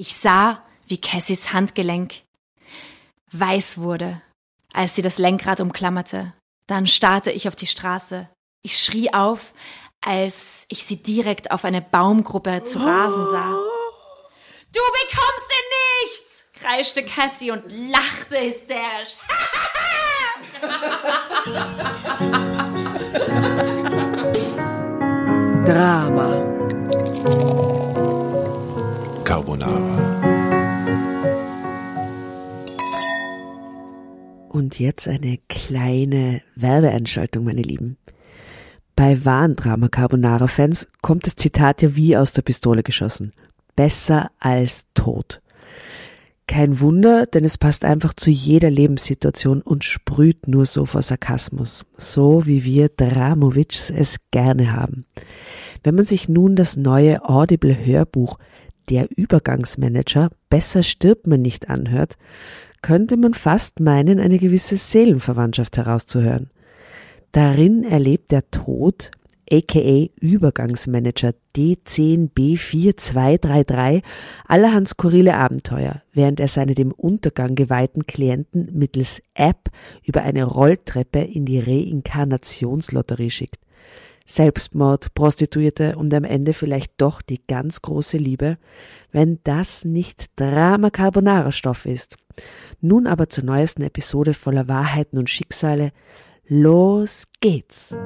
Ich sah, wie Cassies Handgelenk weiß wurde, als sie das Lenkrad umklammerte. Dann starrte ich auf die Straße. Ich schrie auf, als ich sie direkt auf eine Baumgruppe zu rasen sah. Du bekommst sie nicht! kreischte Cassie und lachte hysterisch. Drama. Carbonara. Und jetzt eine kleine Werbeeinschaltung, meine Lieben. Bei wahren Drama Carbonara Fans kommt das Zitat ja wie aus der Pistole geschossen. Besser als tot. Kein Wunder, denn es passt einfach zu jeder Lebenssituation und sprüht nur so vor Sarkasmus. So wie wir Dramovics es gerne haben. Wenn man sich nun das neue Audible Hörbuch Der Übergangsmanager Besser stirbt man nicht anhört, könnte man fast meinen, eine gewisse Seelenverwandtschaft herauszuhören. Darin erlebt der Tod, aka Übergangsmanager D10B4233, allerhand skurrile Abenteuer, während er seine dem Untergang geweihten Klienten mittels App über eine Rolltreppe in die Reinkarnationslotterie schickt. Selbstmord, Prostituierte und am Ende vielleicht doch die ganz große Liebe, wenn das nicht Drama Carbonara Stoff ist. Nun aber zur neuesten Episode voller Wahrheiten und Schicksale. Los geht's!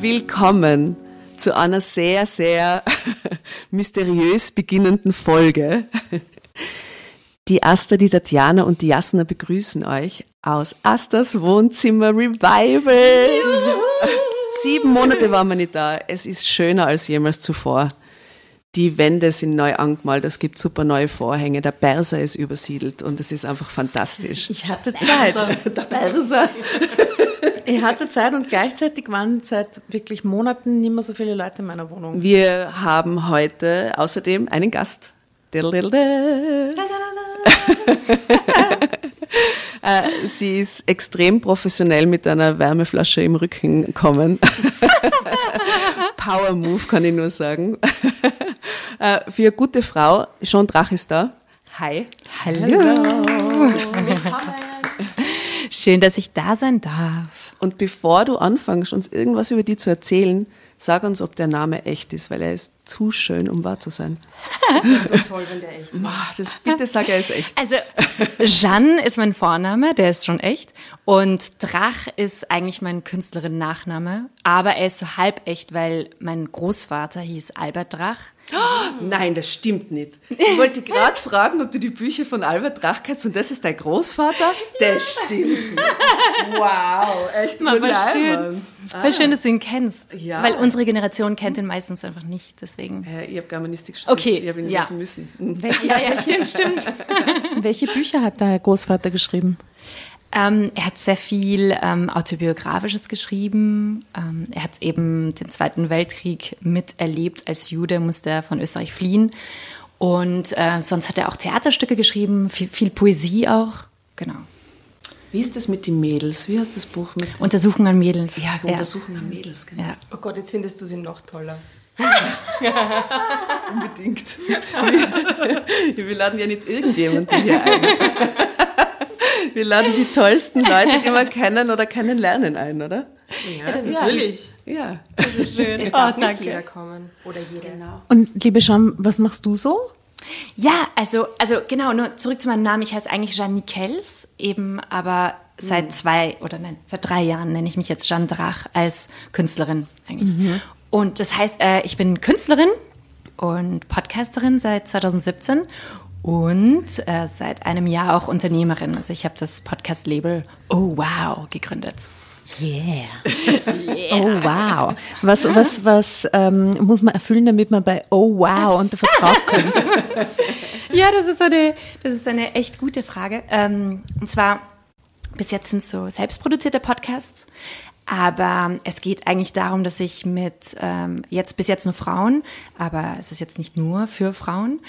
Willkommen zu einer sehr, sehr mysteriös beginnenden Folge. Die Asta, die Tatjana und die Jasna begrüßen euch aus Astas Wohnzimmer Revival. Sieben Monate waren wir nicht da. Es ist schöner als jemals zuvor. Die Wände sind neu angemalt, es gibt super neue Vorhänge, der Berser ist übersiedelt und es ist einfach fantastisch. Ich hatte Zeit. Der Berser. Ich hatte Zeit und gleichzeitig waren seit wirklich Monaten nicht mehr so viele Leute in meiner Wohnung. Wir haben heute außerdem einen Gast. Äh, Sie ist extrem professionell mit einer Wärmeflasche im Rücken gekommen. Power Move kann ich nur sagen. Äh, Für eine gute Frau, Jean Drach ist da. Hi. Hallo. Schön, dass ich da sein darf. Und bevor du anfängst, uns irgendwas über die zu erzählen, sag uns, ob der Name echt ist, weil er ist zu schön, um wahr zu sein. so toll, wenn der echt Ah, Das, bitte sag, er ist echt. Also, Jeanne ist mein Vorname, der ist schon echt. Und Drach ist eigentlich mein Künstlerin-Nachname. Aber er ist so halb echt, weil mein Großvater hieß Albert Drach. Nein, das stimmt nicht. Ich wollte gerade fragen, ob du die Bücher von Albert Drach kennst und das ist dein Großvater? Das stimmt. nicht. Wow, echt Mal voll schön. leibend. Voll schön, dass du ihn kennst. Ja. Weil unsere Generation kennt ihn meistens einfach nicht. Deswegen. Ja, ich habe Germanistik studiert, Okay, ich habe ihn ja. lesen müssen. Mhm. Ja, ja, stimmt, stimmt. Welche Bücher hat der Großvater geschrieben? Ähm, er hat sehr viel ähm, Autobiografisches geschrieben. Ähm, er hat eben den Zweiten Weltkrieg miterlebt. Als Jude musste er von Österreich fliehen. Und äh, sonst hat er auch Theaterstücke geschrieben, viel, viel Poesie auch. Genau. Wie ist das mit den Mädels? Wie heißt das Buch mit Untersuchung an Mädels. ja, Untersuchung an Mädels? Genau. Ja. Oh Gott, jetzt findest du sie noch toller. Unbedingt. Wir, wir laden ja nicht irgendjemanden hier ein. Wir laden die tollsten Leute, die wir kennen oder kennenlernen ein, oder? Ja, das natürlich. Ja. Schön. Es Oh, darf nicht danke. jeder kommen. Oder jeder. Genau. Und liebe Scham, was machst du so? Ja, also, also genau, nur zurück zu meinem Namen. Ich heiße eigentlich Jeanne Nikels, eben aber seit zwei oder nein, seit drei Jahren nenne ich mich jetzt Jeanne Drach als Künstlerin eigentlich. Und das heißt, äh, ich bin Künstlerin und Podcasterin seit 2017 und äh, seit einem Jahr auch Unternehmerin. Also ich habe das Podcast-Label Oh Wow gegründet. Yeah. Oh wow. Was, was, was ähm, muss man erfüllen, damit man bei Oh wow unter Vertrag kommt? Ja, das ist eine, das ist eine echt gute Frage. Ähm, und zwar, bis jetzt sind es so selbstproduzierte Podcasts, Aber es geht eigentlich darum, dass ich mit ähm, jetzt bis jetzt nur Frauen, aber es ist jetzt nicht nur für Frauen,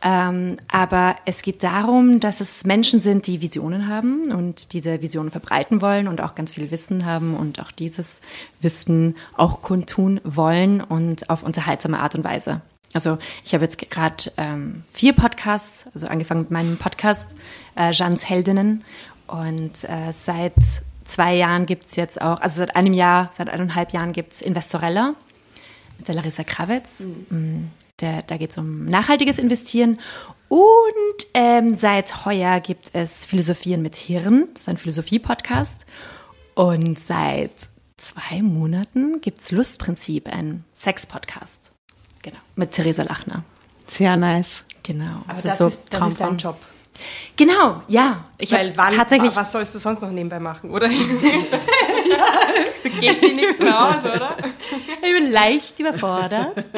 ähm, aber es geht darum, dass es Menschen sind, die Visionen haben und diese Visionen verbreiten wollen und auch ganz viel Wissen haben und auch dieses Wissen auch kundtun wollen und auf unterhaltsame Art und Weise. Also ich habe jetzt gerade ähm, vier Podcasts, also angefangen mit meinem Podcast äh, Jeans Heldinnen und äh, seit zwei Jahren gibt es jetzt auch, also seit einem Jahr, seit eineinhalb Jahren gibt es Investorella mit der Larissa Krawitz. Mhm. Der, da geht es um nachhaltiges Investieren. Und ähm, seit heuer gibt es Philosophieren mit Hirn. Das ist ein Philosophie-Podcast. Und seit zwei Monaten gibt es Lustprinzip, ein Sex-Podcast. Genau, mit Theresa Lachner. Sehr nice. Genau. Aber das, so ist, das ist dein Job. Genau, ja. Ich Weil wann, tatsächlich. Was sollst du sonst noch nebenbei machen, oder? ja, geht dir nichts mehr aus, oder? Ich bin leicht überfordert.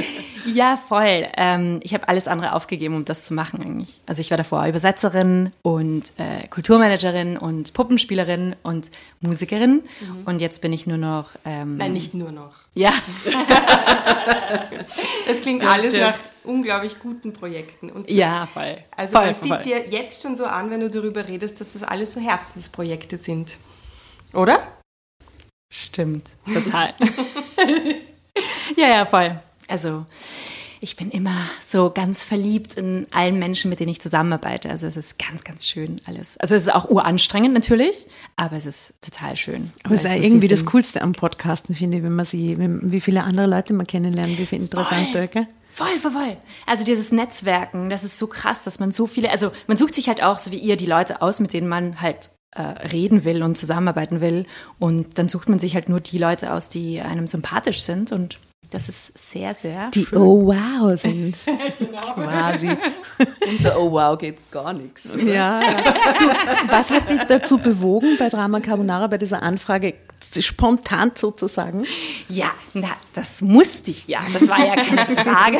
Ja, voll. Ähm, ich habe alles andere aufgegeben, um das zu machen eigentlich. Also ich war davor Übersetzerin und äh, Kulturmanagerin und Puppenspielerin und Musikerin. Mhm. Und jetzt bin ich nur noch. Ähm, Nein, nicht nur noch. Ja. das klingt das alles stimmt. nach unglaublich guten Projekten. Und das, ja, voll. Also voll, man voll. sieht dir jetzt schon so an, wenn du darüber redest, dass das alles so Herzensprojekte sind. Oder? Stimmt, total. ja, ja, voll. Also ich bin immer so ganz verliebt in allen Menschen, mit denen ich zusammenarbeite. Also es ist ganz, ganz schön alles. Also es ist auch uranstrengend natürlich, aber es ist total schön. Aber es ist ja irgendwie das Coolste am Podcasten, finde ich, wenn man sie, wie viele andere Leute man kennenlernt, wie viel interessanter, gell? Voll, voll, voll. Also dieses Netzwerken, das ist so krass, dass man so viele, also man sucht sich halt auch, so wie ihr, die Leute aus, mit denen man halt äh, reden will und zusammenarbeiten will. Und dann sucht man sich halt nur die Leute aus, die einem sympathisch sind und das ist sehr, sehr Die schön. Oh Wow sind. genau. Quasi. Unter Oh Wow geht gar nichts. Ja, ja. Du, was hat dich dazu bewogen, bei Drama Carbonara, bei dieser Anfrage spontan sozusagen? Ja, na, das musste ich ja. Das war ja keine Frage.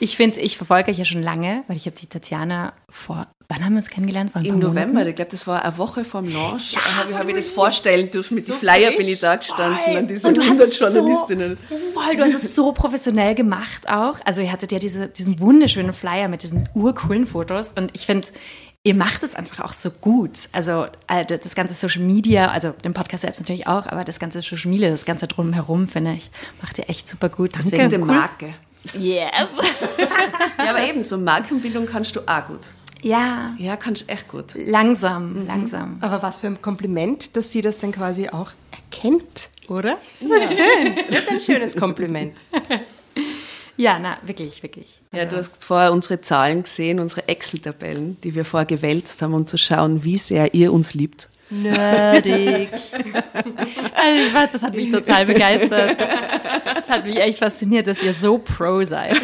Ich finde, ich verfolge euch ja schon lange, weil ich habe die Tatjana vor, wann haben wir uns kennengelernt? Vor Im November, Monaten? ich glaube, das war eine Woche vor dem Launch. Ja, da habe hab ich das vorstellen dürfen. Mit so den Flyer bin ich da gestanden voll. an diesen 100 Journalistinnen. So, voll, du hast es so professionell gemacht auch. Also ihr hattet ja diese, diesen wunderschönen Flyer mit diesen urcoolen Fotos und ich finde, ihr macht es einfach auch so gut. Also äh, das ganze Social Media, also den Podcast selbst natürlich auch, aber das ganze Social Media, das ganze drumherum, finde ich, macht ihr echt super gut. Deswegen Danke, cool. Marke. Yes. ja, aber eben, so Markenbildung kannst du auch gut. Ja. Ja, kannst du echt gut. Langsam, mhm. langsam. Aber was für ein Kompliment, dass sie das dann quasi auch erkennt, oder? Das ist ja. schön. Das ist ein schönes Kompliment. Ja, na, wirklich, wirklich. Ja, also. du hast vorher unsere Zahlen gesehen, unsere Excel-Tabellen, die wir vorher gewälzt haben, um zu schauen, wie sehr ihr uns liebt. Nerdig. also, das hat mich total begeistert. Das hat mich echt fasziniert, dass ihr so pro seid.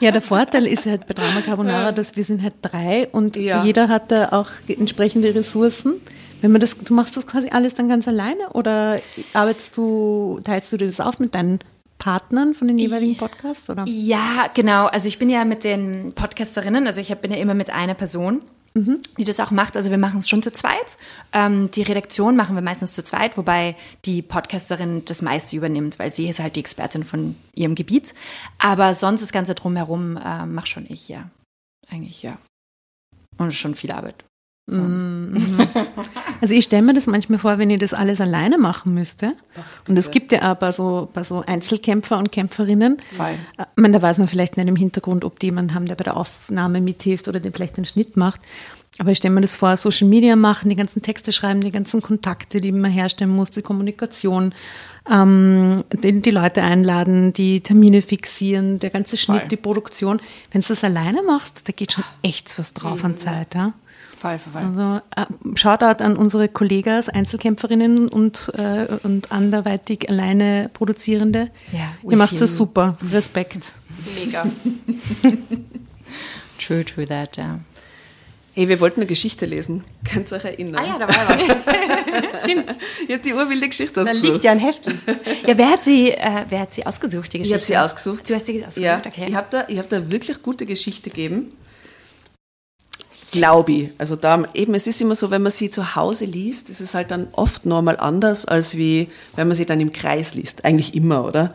Ja, der Vorteil ist halt bei Drama Carbonara, dass wir sind halt drei und ja. jeder hat da auch entsprechende Ressourcen. Wenn man das, du machst das quasi alles dann ganz alleine oder arbeitest du, teilst du dir das auf mit deinen Partnern von den jeweiligen Podcasts? Oder? Ja, genau. Also ich bin ja mit den Podcasterinnen, also ich bin ja immer mit einer Person mhm. die das auch macht. Also wir machen es schon zu zweit. Ähm, die Redaktion machen wir meistens zu zweit, wobei die Podcasterin das meiste übernimmt, weil sie ist halt die Expertin von ihrem Gebiet. Aber sonst das Ganze drumherum äh, mache schon ich, ja. Eigentlich, ja. Und schon viel Arbeit. So. Mhm. Also ich stelle mir das manchmal vor, wenn ich das alles alleine machen müsste. Und es gibt ja auch bei so, bei so Einzelkämpfer und Kämpferinnen. Voll. Äh, ich meine, da weiß man vielleicht nicht im Hintergrund, ob die jemanden haben, der bei der Aufnahme mithilft oder den vielleicht den Schnitt macht. Aber ich stelle mir das vor, Social Media machen, die ganzen Texte schreiben, die ganzen Kontakte, die man herstellen muss, die Kommunikation, ähm, die, die, Leute einladen, die Termine fixieren, der ganze Schnitt, Voll. die Produktion. Wenn du das alleine machst, da geht schon echt was drauf an Zeit. Ja? Fall, Fall. Also äh, Shoutout an unsere Kollegas, Einzelkämpferinnen und, äh, und anderweitig alleine Produzierende. Ja, Ihr macht das super. Respekt. Mega. true, true that, ja. Hey, wir wollten eine Geschichte lesen. Kannst du euch erinnern? Ah ja, da war was. Stimmt. Ich habe die urwilde Geschichte ausgesucht. Da liegt ja ein Heftchen. Ja, wer hat sie, äh, wer hat sie ausgesucht, die Geschichte? Ich habe sie ausgesucht. Du hast sie ausgesucht, ja, okay. Ich habe da, hab da wirklich gute Geschichte gegeben. Glaube ich. Also da eben, es ist immer so, wenn man sie zu Hause liest, ist es halt dann oft nochmal anders, als wie wenn man sie dann im Kreis liest. Eigentlich immer, oder?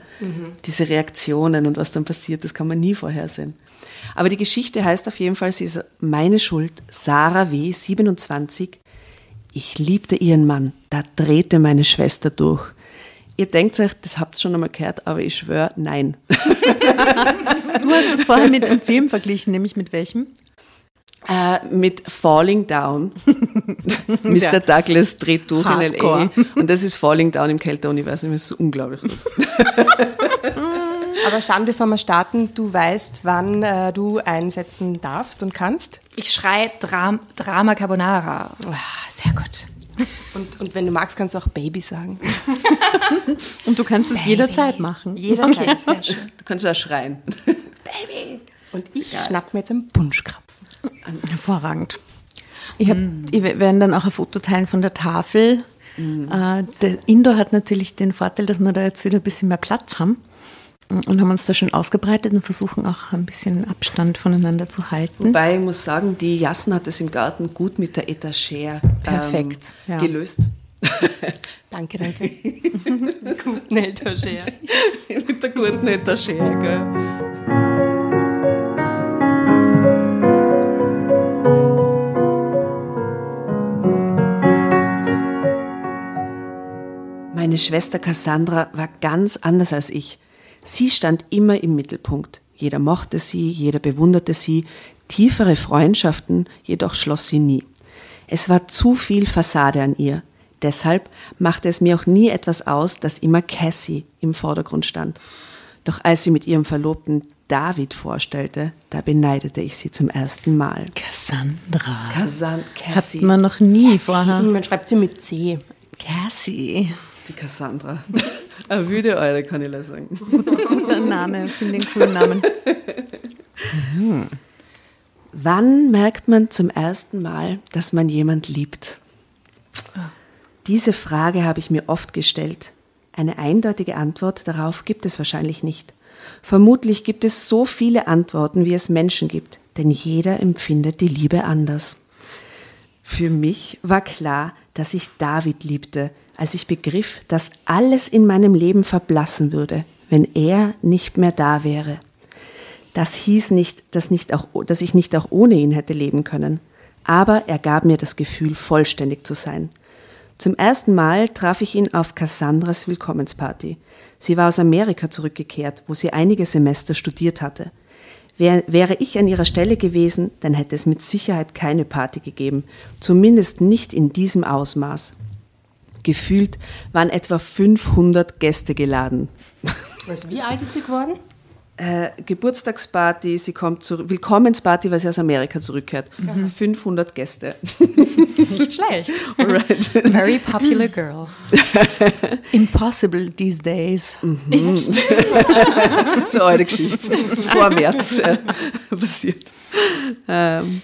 Diese Reaktionen und was dann passiert, das kann man nie vorhersehen. Aber die Geschichte heißt auf jeden Fall, sie ist meine Schuld, Sarah W., 27. Ich liebte ihren Mann, da drehte meine Schwester durch. Ihr denkt euch, das habt ihr schon einmal gehört, aber ich schwöre, nein. Du hast es vorher mit einem Film verglichen, nämlich mit welchem? Äh, mit Falling Down. Mr. Ja. Douglas dreht durch Hardcore. in L.A. Und das ist Falling Down im Kälteuniversum. Das ist unglaublich. Aber Shan, bevor wir starten, du weißt, wann äh, du einsetzen darfst und kannst. Ich schreie Dram Drama Carbonara. Ah, sehr gut. Und, und wenn du magst, kannst du auch Baby sagen. Und du kannst es jederzeit machen. Jederzeit. Sehr schön. Du kannst auch schreien. Und ich schnapp mir jetzt einen Punschkrapfen. Hervorragend. Ich hab, ich werde dann auch ein Foto teilen von der Tafel. Äh, der Indoor hat natürlich den Vorteil, dass wir da jetzt wieder ein bisschen mehr Platz haben und haben uns da schon ausgebreitet und versuchen auch ein bisschen Abstand voneinander zu halten. Wobei ich muss sagen, die Jassen hat es im Garten gut mit der Etagere Perfekt, ähm, ja. gelöst. Danke, danke. Guten Elternscher. mit der guten Etagere, gell? Meine Schwester Cassandra war ganz anders als ich. Sie stand immer im Mittelpunkt. Jeder mochte sie, jeder bewunderte sie. Tiefere Freundschaften jedoch schloss sie nie. Es war zu viel Fassade an ihr. Deshalb machte es mir auch nie etwas aus, dass immer Cassie im Vordergrund stand. Doch als sie mit ihrem Verlobten David vorstellte, da beneidete ich sie zum ersten Mal. Cassandra. Hat Cassie. man noch nie vorher. Man schreibt sie mit C. Cassie. Die Cassandra. Eine wüde Eule, kann ich sagen. Guter Name, finde den coolen Namen. Wann merkt man zum ersten Mal, dass man jemand liebt? Diese Frage habe ich mir oft gestellt. Eine eindeutige Antwort darauf gibt es wahrscheinlich nicht. Vermutlich gibt es so viele Antworten, wie es Menschen gibt, denn jeder empfindet die Liebe anders. Für mich war klar, dass ich David liebte, als ich begriff, dass alles in meinem Leben verblassen würde, wenn er nicht mehr da wäre. Das hieß nicht, dass, nicht auch, dass ich nicht auch ohne ihn hätte leben können, aber er gab mir das Gefühl, vollständig zu sein. Zum ersten Mal traf ich ihn auf Cassandras Willkommensparty. Sie war aus Amerika zurückgekehrt, wo sie einige Semester studiert hatte. Wär, wäre ich an ihrer Stelle gewesen, dann hätte es mit Sicherheit keine Party gegeben, zumindest nicht in diesem Ausmaß. Gefühlt waren etwa 500 Gäste geladen. Was, wie alt ist sie geworden? Äh, Geburtstagsparty, sie kommt zurück, Willkommensparty, weil sie aus Amerika zurückkehrt. 500 Gäste. Nicht schlecht. Alright. Very popular girl. Impossible these days. so eine alte Geschichte. Vor März äh, passiert. Ähm,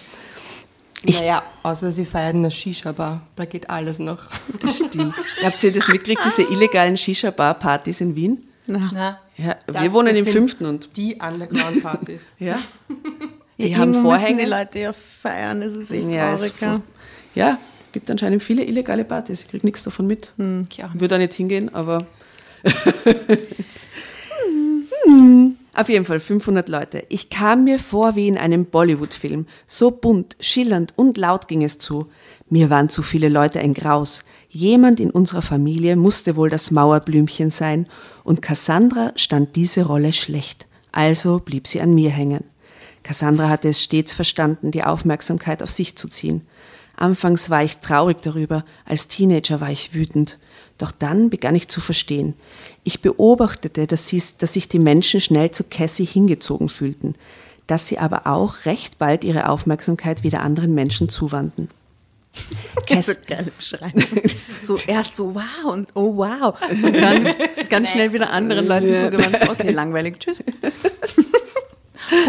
naja, außer sie feiern eine Shisha-Bar. Da geht alles noch. das stimmt. Habt ihr das mitgekriegt, diese illegalen Shisha-Bar-Partys in Wien? Na, Ja, Das- wir wohnen das im sind fünften und Die Underground-Partys. ja, Die die haben Vorhänge. die Leute ja feiern, das ist echt Ja, traurig. ja. ja, gibt anscheinend viele illegale Partys. Ich kriege nichts davon mit. ich auch nicht. Würde da nicht hingehen, aber. Hm. Auf jeden Fall 500 Leute. Ich kam mir vor wie in einem Bollywood-Film. So bunt, schillernd und laut ging es zu. Mir waren zu viele Leute ein Graus. Jemand in unserer Familie musste wohl das Mauerblümchen sein und Cassandra stand diese Rolle schlecht. Also blieb sie an mir hängen. Cassandra hatte es stets verstanden, die Aufmerksamkeit auf sich zu ziehen. Anfangs war ich traurig darüber, als Teenager war ich wütend. Doch dann begann ich zu verstehen. Ich beobachtete, dass, sie, dass sich die Menschen schnell zu Cassie hingezogen fühlten, dass sie aber auch recht bald ihre Aufmerksamkeit wieder anderen Menschen zuwandten. So geile Beschreibung. So erst so wow und oh wow. Und dann ganz schnell wieder anderen Leuten zugewandt. So, okay, langweilig, tschüss.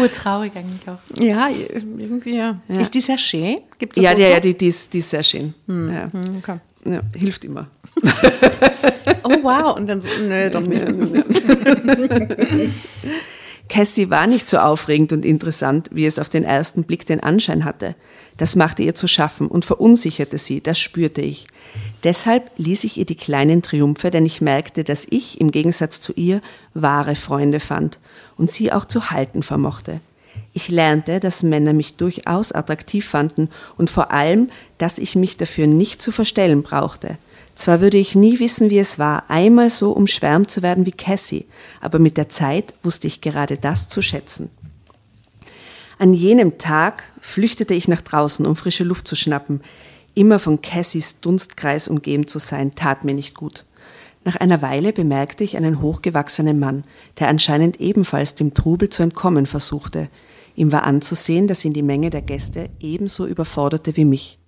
Urtraurig eigentlich auch. Ja, irgendwie ja. Ist die sehr schön? Gibt's Ja, ja, ja, die, die, ist, die ist sehr schön. Ja. Okay. Ja, hilft immer. Oh wow. Und dann so, nö, doch nicht. Cassie war nicht so aufregend und interessant, wie es auf den ersten Blick den Anschein hatte. Das machte ihr zu schaffen und verunsicherte sie, das spürte ich. Deshalb ließ ich ihr die kleinen Triumphe, denn ich merkte, dass ich im Gegensatz zu ihr wahre Freunde fand und sie auch zu halten vermochte. Ich lernte, dass Männer mich durchaus attraktiv fanden und vor allem, dass ich mich dafür nicht zu verstellen brauchte. Zwar würde ich nie wissen, wie es war, einmal so umschwärmt zu werden wie Cassie, aber mit der Zeit wusste ich gerade das zu schätzen. An jenem Tag flüchtete ich nach draußen, um frische Luft zu schnappen. Immer von Cassies Dunstkreis umgeben zu sein, tat mir nicht gut. Nach einer Weile bemerkte ich einen hochgewachsenen Mann, der anscheinend ebenfalls dem Trubel zu entkommen versuchte. Ihm war anzusehen, dass ihn die Menge der Gäste ebenso überforderte wie mich.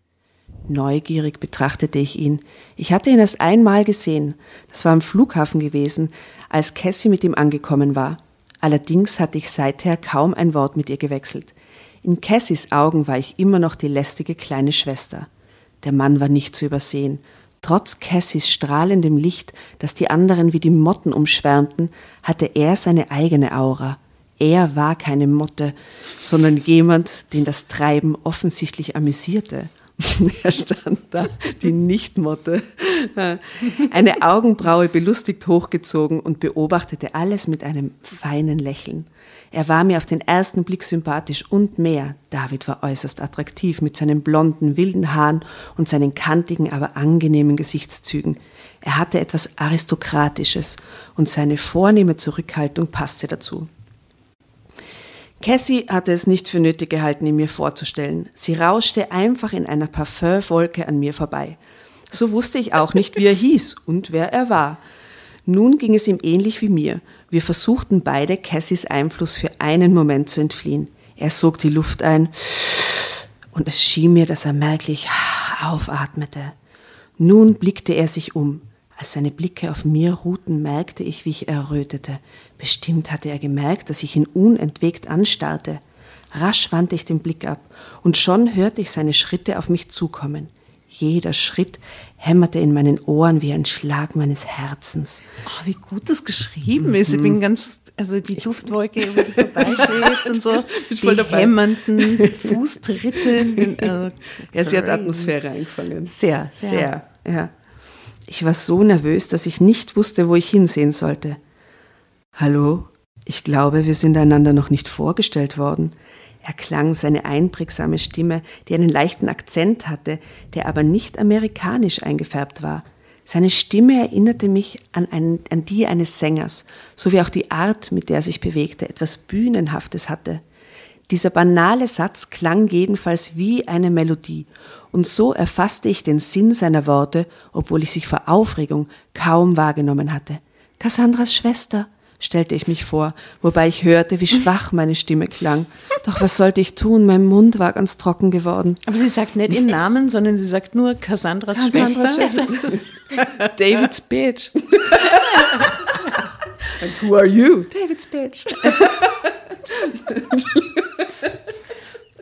Neugierig betrachtete ich ihn. Ich hatte ihn erst einmal gesehen. Das war am Flughafen gewesen, als Cassie mit ihm angekommen war. Allerdings hatte ich seither kaum ein Wort mit ihr gewechselt. In Cassies Augen war ich immer noch die lästige kleine Schwester. Der Mann war nicht zu übersehen. Trotz Cassies strahlendem Licht, das die anderen wie die Motten umschwärmten, hatte er seine eigene Aura. Er war keine Motte, sondern jemand, den das Treiben offensichtlich amüsierte. er stand da, die Nichtmotte, eine Augenbraue belustigt hochgezogen und beobachtete alles mit einem feinen Lächeln. Er war mir auf den ersten Blick sympathisch und mehr. David war äußerst attraktiv mit seinen blonden, wilden Haaren und seinen kantigen, aber angenehmen Gesichtszügen. Er hatte etwas Aristokratisches und seine vornehme Zurückhaltung passte dazu. Cassie hatte es nicht für nötig gehalten, ihn mir vorzustellen. Sie rauschte einfach in einer Parfümwolke an mir vorbei. So wusste ich auch nicht, wie er hieß und wer er war. Nun ging es ihm ähnlich wie mir. Wir versuchten beide, Cassies Einfluss für einen Moment zu entfliehen. Er sog die Luft ein und es schien mir, dass er merklich aufatmete. Nun blickte er sich um. Als seine Blicke auf mir ruhten, merkte ich, wie ich errötete. Bestimmt hatte er gemerkt, dass ich ihn unentwegt anstarrte. Rasch wandte ich den Blick ab, und schon hörte ich seine Schritte auf mich zukommen. Jeder Schritt hämmerte in meinen Ohren wie ein Schlag meines Herzens. Oh, wie gut das geschrieben ist. Ich bin ganz, also die Duftwolke, wo sie vorbeischwebt und so. Die dabei. hämmernden Fußtritte. Also, Ja, sie hat. Atmosphäre eingefangen. Sehr, Sehr, ja. Ich war so nervös, dass ich nicht wusste, wo ich hinsehen sollte. Hallo? Ich glaube, wir sind einander noch nicht vorgestellt worden. Erklang seine einprägsame Stimme, die einen leichten Akzent hatte, der aber nicht amerikanisch eingefärbt war. Seine Stimme erinnerte mich an, einen, an die eines Sängers, sowie auch die Art, mit der er sich bewegte, etwas Bühnenhaftes hatte. Dieser banale Satz klang jedenfalls wie eine Melodie, und so erfasste ich den Sinn seiner Worte, obwohl ich sich vor Aufregung kaum wahrgenommen hatte. Cassandras Schwester, stellte ich mich vor, wobei ich hörte, wie schwach meine Stimme klang. Doch was sollte ich tun? Mein Mund war ganz trocken geworden. Aber sie sagt nicht ihren Namen, sondern sie sagt nur Cassandras, Cassandras Schwester. David's bitch. And who are you? David's bitch.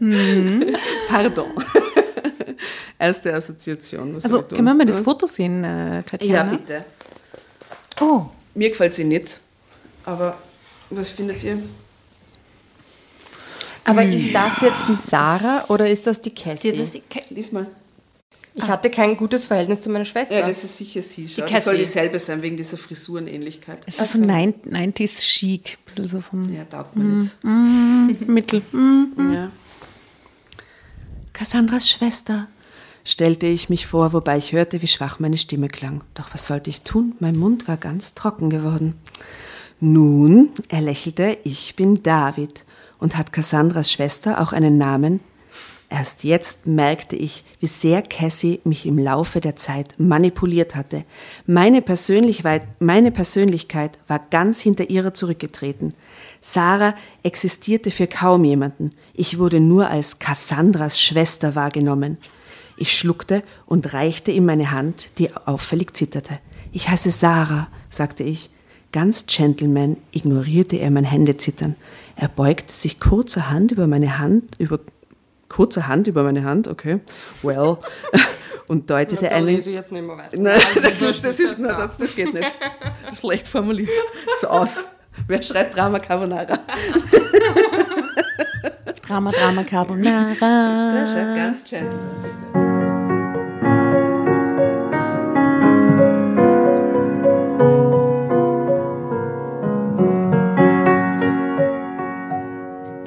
Pardon. Erste Assoziation. Also können wir mal das Foto sehen, äh, Tatjana? Ja, bitte. Oh, Mir gefällt sie nicht. Aber was findet ihr? Aber ist das jetzt die Sarah oder ist das die Cassie? das ist die Ke- Lies mal. ich hatte kein gutes Verhältnis zu meiner Schwester. Ja, das ist sicher sie. Schau. Die das soll dieselbe sein, wegen dieser Frisurenähnlichkeit. Es ist so 90s chic, bisschen so vom Ja, taugt mir nicht. Mittel. Mm. Ja. Cassandras Schwester, stellte ich mich vor, wobei ich hörte, wie schwach meine Stimme klang. Doch was sollte ich tun? Mein Mund war ganz trocken geworden. Nun, er lächelte, ich bin David. Und hat Cassandras Schwester auch einen Namen? Erst jetzt merkte ich, wie sehr Cassie mich im Laufe der Zeit manipuliert hatte. Meine Persönlichkeit, meine Persönlichkeit war ganz hinter ihrer zurückgetreten. Sarah existierte für kaum jemanden. Ich wurde nur als Cassandras Schwester wahrgenommen. Ich schluckte und reichte ihm meine Hand, die auffällig zitterte. Ich heiße Sarah, sagte ich. Ganz gentleman ignorierte er mein Händezittern. Er beugte sich kurzerhand über meine Hand, über kurze Hand über meine Hand, okay, well, und deutete da einen. lese ich jetzt nicht mehr weiter. Nein, das ist, das ist, nein, das, das geht nicht. Schlecht formuliert. So aus. Wer schreit Drama Carbonara? Drama, Drama, Carbonara. Das ist ja ganz gentle.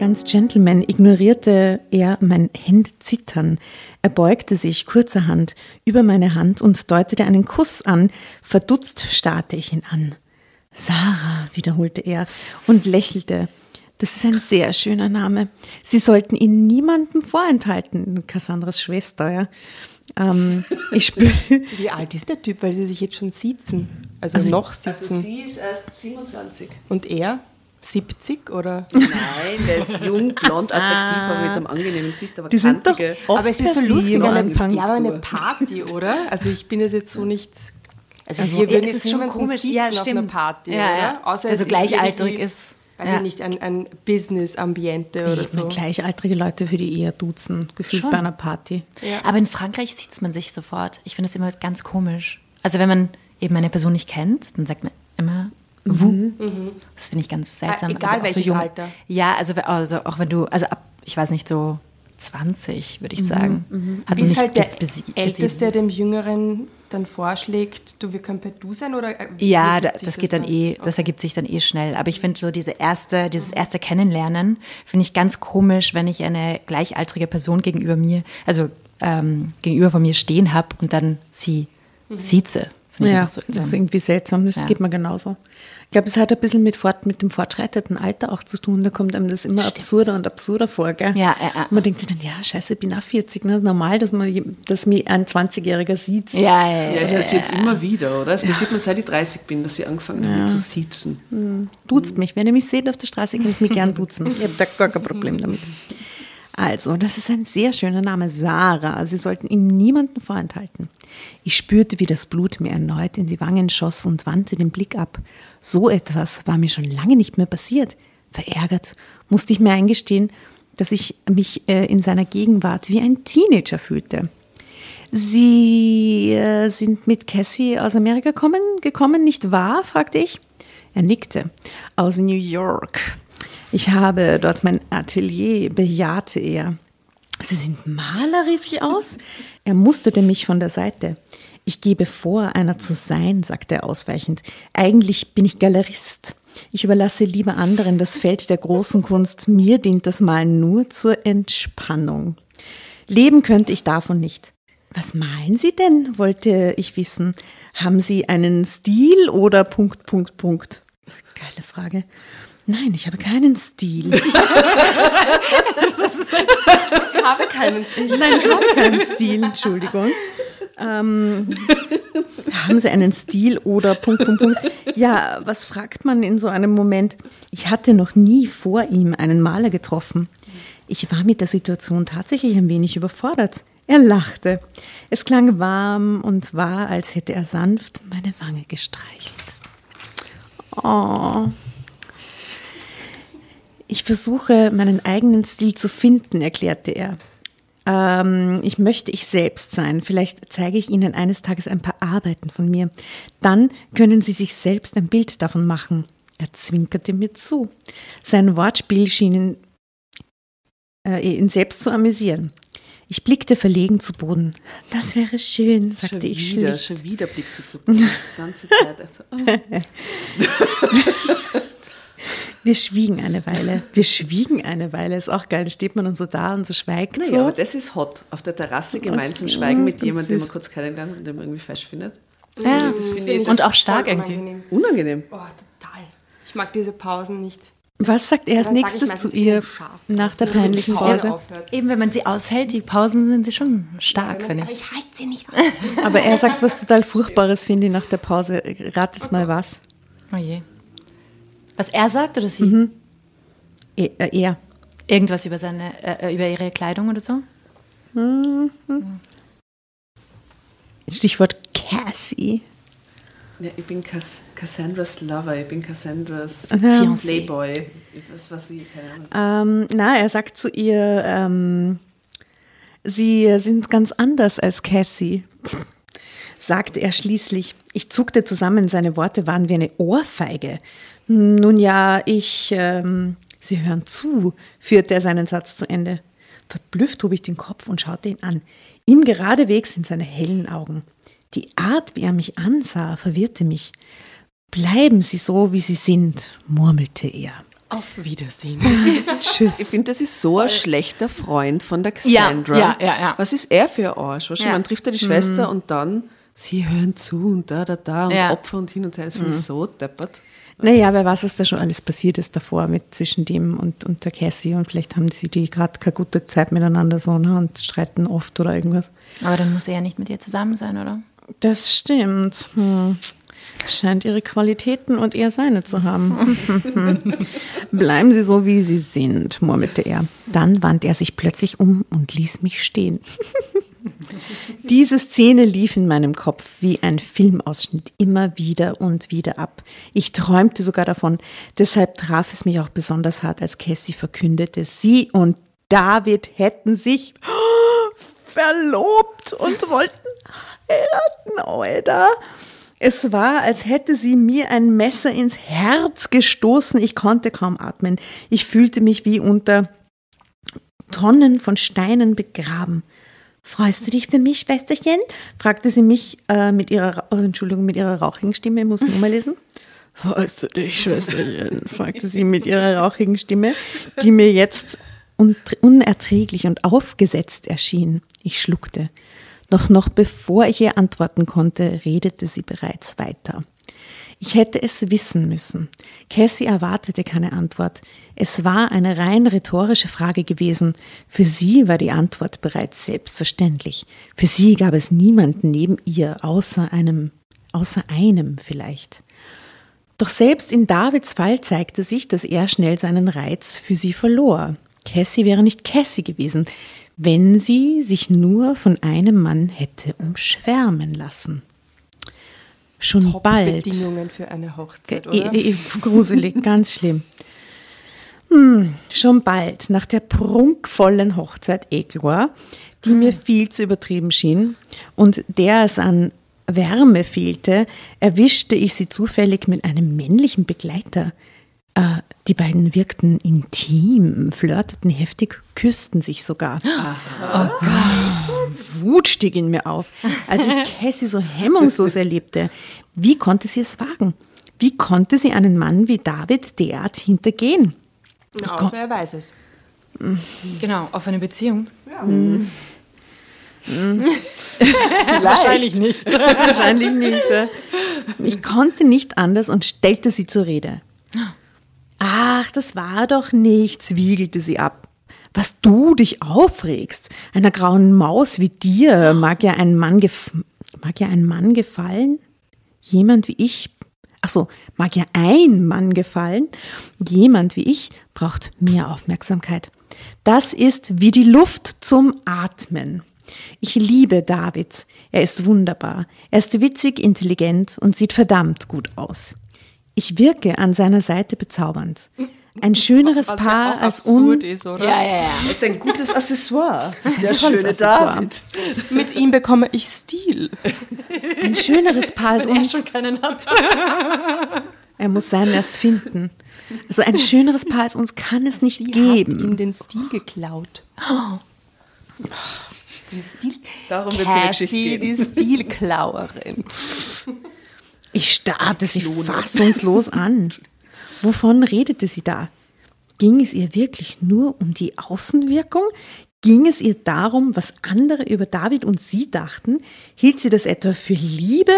Ganz Gentleman ignorierte er mein Händezittern. Er beugte sich kurzerhand über meine Hand und deutete einen Kuss an. Verdutzt starrte ich ihn an. Sarah, wiederholte er und lächelte. Das ist ein sehr schöner Name. Sie sollten ihn niemandem vorenthalten. Cassandras Schwester, ja. Ähm, ich. Wie alt ist der Typ, weil sie sich jetzt schon sitzen? Also, noch sitzen. sie ist erst 27. Und er? 70 oder? Nein, der ist jung, blond, attraktiv, aber mit einem angenehmen Gesicht, aber Die sind doch aber es ist so lustig, eine, ja, aber eine Party, oder? Also ich bin es jetzt so nicht. Also, Also, wir würden es jetzt ist schon komisch. Ja, auf einer. Party, Ja, oder? ja. Außer Der es so ist gleichaltrig ist. Weiß Ja. ich nicht, ein, ein Business-Ambiente oder so. gleichaltrige Leute für die eher duzen, gefühlt Schon. bei einer Party. Aber in Frankreich sieht man sich sofort. Ich finde das immer ganz komisch. Also wenn man eben eine Person nicht kennt, dann sagt man immer vous. Das finde ich ganz seltsam. Ah, egal also auch welches junge- Alter. Ja, also, also auch wenn du, also ab, ich weiß nicht, so 20, würde ich sagen. Hat man Bis nicht halt der Älteste dem Jüngeren dann vorschlägt, du, wir können per Du sein oder? äh, Ja, da, das geht dann eh, das ergibt sich dann eh schnell. Aber ich finde so diese erste, dieses erste Kennenlernen finde ich ganz komisch, wenn ich eine gleichaltrige Person gegenüber mir, also ähm, gegenüber von mir stehen habe und dann sie sieze. Finde ich Ja, so das ist irgendwie seltsam. Das Ja. geht mir genauso. Ich glaube, es hat ein bisschen mit, fort, mit dem fortschreitenden Alter auch zu tun. Da kommt einem das immer absurder und absurder vor. Gell? Ja, ja, ja. Man denkt sich dann, ja, scheiße, ich bin auch 40. Ne? Normal, dass, man, dass mich ein 20-Jähriger sieht. Ja, ja, ja. Ja, es passiert immer wieder, oder? Es passiert mir seit ich 30 bin, dass ich angefangen habe zu sitzen. Duzt mich. Wenn ihr mich seht auf der Straße, könnt ihr mich gern duzen. Ich habe da gar kein Problem damit. Also, das ist ein sehr schöner Name, Sarah. Sie sollten ihn niemandem vorenthalten. Ich spürte, wie das Blut mir erneut in die Wangen schoss und wandte den Blick ab. So etwas war mir schon lange nicht mehr passiert. Verärgert musste ich mir eingestehen, dass ich mich äh, in seiner Gegenwart wie ein Teenager fühlte. Sie äh, sind mit Cassie aus Amerika kommen, gekommen, nicht wahr? fragte ich. Er nickte. Aus New York. Ich habe dort mein Atelier, bejahte er. Sie sind Maler, rief ich aus. Er musterte mich von der Seite. Ich gebe vor, einer zu sein, sagte er ausweichend. Eigentlich bin ich Galerist. Ich überlasse lieber anderen das Feld der großen Kunst. Mir dient das Malen nur zur Entspannung. Leben könnte ich davon nicht. Was malen Sie denn? wollte ich wissen. Haben Sie einen Stil oder Punkt, Punkt, Punkt? Geile Frage. Nein, ich habe keinen Stil. Ich habe keinen Stil. Nein, ich habe keinen Stil, Entschuldigung. Ähm, haben Sie einen Stil oder Punkt, Punkt, Punkt? Ja, was fragt man in so einem Moment? Ich hatte noch nie vor ihm einen Maler getroffen. Ich war mit der Situation tatsächlich ein wenig überfordert. Er lachte. Es klang warm und war, als hätte er sanft meine Wange gestreichelt. Oh. Ich versuche, meinen eigenen Stil zu finden, erklärte er. Ähm, ich möchte ich selbst sein. Vielleicht zeige ich Ihnen eines Tages ein paar Arbeiten von mir. Dann können Sie sich selbst ein Bild davon machen. Er zwinkerte mir zu. Sein Wortspiel schien ihn, äh, ihn selbst zu amüsieren. Ich blickte verlegen zu Boden. Das wäre schön, sagte Schon ich wieder, schlicht. schon wieder blickt sie zu Boden. Die ganze Zeit. Also, oh. Wir schwiegen eine Weile. Wir schwiegen eine Weile. Ist auch geil. Da steht man dann so da und so schweigt Naja, so. aber das ist hot. Auf der Terrasse gemeinsam schweigen mit jemandem, den man kurz kennenlernt und den man irgendwie falsch findet. Ja, Das finde ich und auch stark irgendwie. unangenehm. unangenehm. Oh, total. Ich mag diese Pausen nicht. Was sagt er als Dann nächstes zu ihr nach der peinlichen Pause. Eben, wenn man sie aushält, die Pausen sind sie schon stark, finde Aber ich. ich halte sie nicht aus. Aber er sagt was total Furchtbares, finde ich, nach der Pause. Ratet mal was. Oh je. Was er sagt oder sie? E- äh, Er. Irgendwas über seine, äh, über ihre Kleidung oder so? Stichwort Cassie. Ja, ich bin Cass Cassandras Lover, ich bin Cassandras Fiancé. Playboy. Was, was sie. Ähm, na, er sagt zu ihr, ähm, sie sind ganz anders als Cassie. sagte er schließlich. Ich zuckte zusammen, seine Worte waren wie eine Ohrfeige. Nun ja, ich, ähm, Sie hören zu, führte er seinen Satz zu Ende. Verblüfft hob ich den Kopf und schaute ihn an. Ihm geradewegs in seine hellen Augen. Die Art, wie er mich ansah, verwirrte mich. Bleiben Sie so, wie Sie sind, murmelte er. Auf Wiedersehen. Tschüss. Ich finde, das ist so ein schlechter Freund von der Cassandra. Ja, ja, ja, ja. Was ist er für ein Arsch? Weißt du, Ja. Man trifft ja die Schwester und dann, sie hören zu und da, da, da und Ja. Opfer und hin und her. Das finde ich so deppert. Naja, wer weiß, was da schon alles passiert ist davor mit zwischen dem und, und der Cassie und vielleicht haben sie die gerade keine gute Zeit miteinander so ne, und streiten oft oder irgendwas. Aber dann muss er ja nicht mit ihr zusammen sein, oder? Das stimmt. Hm. Scheint ihre Qualitäten und er seine zu haben. Bleiben Sie so, wie Sie sind, murmelte er. Dann wandte er sich plötzlich um und ließ mich stehen. Diese Szene lief in meinem Kopf wie ein Filmausschnitt immer wieder und wieder ab. Ich träumte sogar davon. Deshalb traf es mich auch besonders hart, als Cassie verkündete, sie und David hätten sich verlobt und wollten heiraten, Alter. Es war, als hätte sie mir ein Messer ins Herz gestoßen. Ich konnte kaum atmen. Ich fühlte mich wie unter Tonnen von Steinen begraben. Freust du dich für mich, Schwesterchen? fragte sie mich äh, mit ihrer, oh, Entschuldigung, mit ihrer rauchigen Stimme. Ich muss nochmal lesen. Freust du dich, Schwesterchen? fragte sie mit ihrer rauchigen Stimme, die mir jetzt unerträglich und aufgesetzt erschien. Ich schluckte. Doch noch bevor ich ihr antworten konnte, redete sie bereits weiter. Ich hätte es wissen müssen. Cassie erwartete keine Antwort. Es war eine rein rhetorische Frage gewesen. Für sie war die Antwort bereits selbstverständlich. Für sie gab es niemanden neben ihr, außer einem, außer einem vielleicht. Doch selbst in Davids Fall zeigte sich, dass er schnell seinen Reiz für sie verlor. Cassie wäre nicht Cassie gewesen, wenn sie sich nur von einem Mann hätte umschwärmen lassen. Schon bald. Bedingungen für eine Hochzeit, Eh, oder? eh, gruselig, ganz schlimm. Hm, schon bald, nach der prunkvollen Hochzeit Eglor, die mir viel zu übertrieben schien und der es an Wärme fehlte, erwischte ich sie zufällig mit einem männlichen Begleiter. Äh, die beiden wirkten intim, flirteten heftig, küssten sich sogar. Wut stieg in mir auf, als ich Cassie so hemmungslos erlebte. Wie konnte sie es wagen? Wie konnte sie einen Mann wie David derart hintergehen? Außer er weiß es. Genau, offene Beziehung. Wahrscheinlich nicht. Wahrscheinlich nicht. ja. Ich konnte nicht anders und stellte sie zur Rede. Ach, das war doch nichts, wiegelte sie ab. Was du dich aufregst, einer grauen Maus wie dir mag ja ein Mann mag ja ein Mann gefallen? Jemand wie ich, ach so, mag ja ein Mann gefallen? Jemand wie ich braucht mehr Aufmerksamkeit. Das ist wie die Luft zum Atmen. Ich liebe David. Er ist wunderbar. Er ist witzig, intelligent und sieht verdammt gut aus. Ich wirke an seiner Seite bezaubernd. Ein schöneres Was ja Paar auch als absurd un ist, oder? Ja, ja, ja. Ist ein gutes Accessoire. Der tolles schöne Accessoire. David. Mit ihm bekomme ich Stil. ein schöneres Paar als Wenn er uns. schon keinen hat. Er muss seinen erst finden. Also ein schöneres Paar als uns kann es nicht Sie hat geben. ihm den Stil geklaut. Den Stil. Darum wird es der Geschichte gehen. die Stilklauerin. Ich starrte sie fassungslos an. Wovon redete sie da? Ging es ihr wirklich nur um die Außenwirkung? Ging es ihr darum, was andere über David und sie dachten? Hielt sie das etwa für Liebe?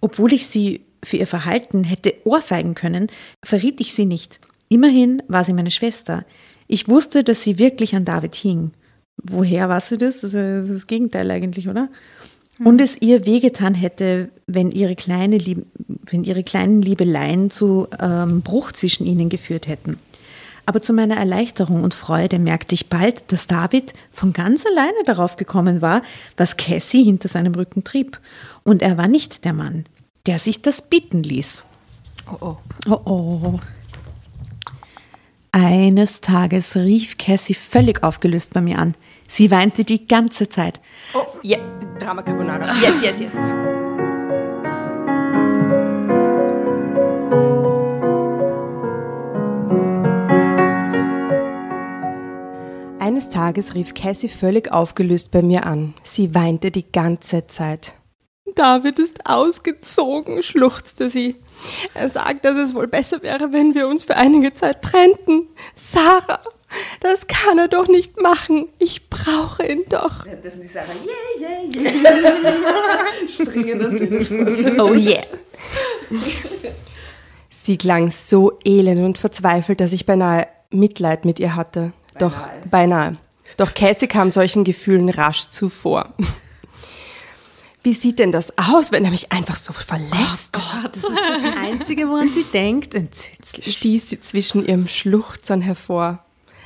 Obwohl ich sie für ihr Verhalten hätte ohrfeigen können, verriet ich sie nicht. Immerhin war sie meine Schwester. Ich wusste, dass sie wirklich an David hing. Woher weißt du das? Das ist das Gegenteil eigentlich, oder? Und es ihr wehgetan hätte, wenn ihre, kleine Lieb wenn ihre kleinen Liebeleien zu ähm, Bruch zwischen ihnen geführt hätten. Aber zu meiner Erleichterung und Freude merkte ich bald, dass David von ganz alleine darauf gekommen war, was Cassie hinter seinem Rücken trieb. Und er war nicht der Mann, der sich das bieten ließ. Oh, oh. Oh oh. Eines Tages rief Cassie völlig aufgelöst bei mir an. Sie weinte die ganze Zeit. Oh, yeah. Drama Carbonara. Yes, yes, yes. Eines Tages rief Cassie völlig aufgelöst bei mir an. Sie weinte die ganze Zeit. David ist ausgezogen, schluchzte sie. Er sagt, dass es wohl besser wäre, wenn wir uns für einige Zeit trennten. Sarah, das kann er doch nicht machen. Ich brauche ihn doch. Das sind die Sarah, yeah, yeah, yeah. Springen natürlich. Oh yeah. Sie klang so elend und verzweifelt, dass ich beinahe Mitleid mit ihr hatte. Doch beinahe. Doch Cassie kam solchen Gefühlen rasch zuvor. Wie sieht denn das aus, wenn er mich einfach so verlässt? Das ist das Einzige, woran sie denkt. Entsetzlich. stieß sie zwischen ihrem Schluchzern hervor.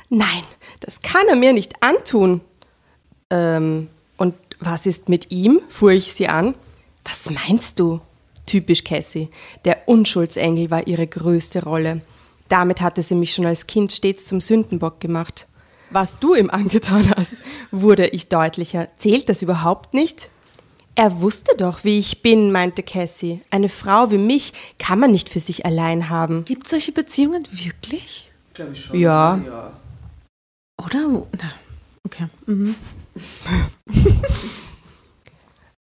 Nein, das kann er mir nicht antun. Ähm, und was ist mit ihm? fuhr ich sie an. Was meinst du? Typisch Cassie. Der Unschuldsengel war ihre größte Rolle. Damit hatte sie mich schon als Kind stets zum Sündenbock gemacht. Was du ihm angetan hast, wurde ich deutlicher. Zählt das überhaupt nicht? Er wusste doch, wie ich bin, meinte Cassie. Eine Frau wie mich kann man nicht für sich allein haben. Gibt es solche Beziehungen wirklich? Glaube ich schon. Ja. ja. Oder? Na, okay. Mhm.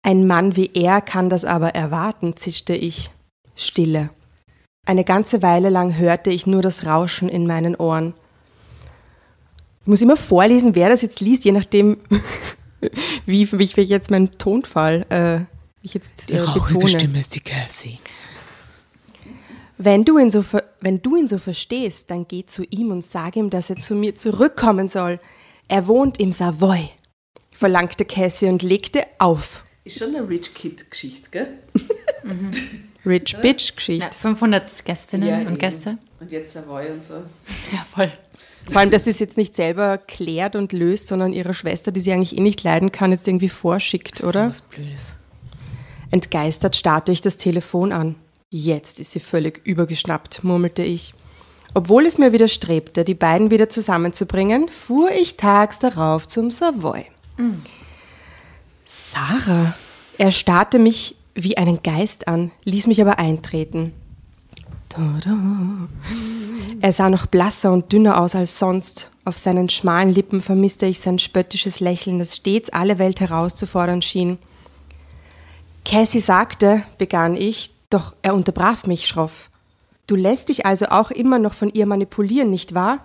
Ein Mann wie er kann das aber erwarten, zischte ich. Stille. Eine ganze Weile lang hörte ich nur das Rauschen in meinen Ohren. Ich muss immer vorlesen, wer das jetzt liest, je nachdem, wie, wie ich jetzt meinen Tonfall äh, wie ich jetzt, äh, betone. ist die Cassie. Wenn du, ihn so ver wenn du ihn so verstehst, dann geh zu ihm und sag ihm, dass er zu mir zurückkommen soll. Er wohnt im Savoy, verlangte Cassie und legte auf. Ist schon eine Rich Kid-Geschichte, gell? Rich Bitch Geschichte. Na, 500 Gästinnen Ja, und eben. Gäste. Und jetzt Savoy und so. Ja, voll. Vor allem, dass sie es jetzt nicht selber klärt und löst, sondern ihrer Schwester, die sie eigentlich eh nicht leiden kann, jetzt irgendwie vorschickt, oder? Was Blödes. Entgeistert starrte ich das Telefon an. Jetzt ist sie völlig übergeschnappt, murmelte ich. Obwohl es mir widerstrebte, die beiden wieder zusammenzubringen, fuhr ich tags darauf zum Savoy. Sarah, er starrte mich wie einen Geist an, ließ mich aber eintreten. Tada. Er sah noch blasser und dünner aus als sonst. Auf seinen schmalen Lippen vermisste ich sein spöttisches Lächeln, das stets alle Welt herauszufordern schien. Cassie sagte, begann ich, doch er unterbrach mich schroff. Du lässt dich also auch immer noch von ihr manipulieren, nicht wahr?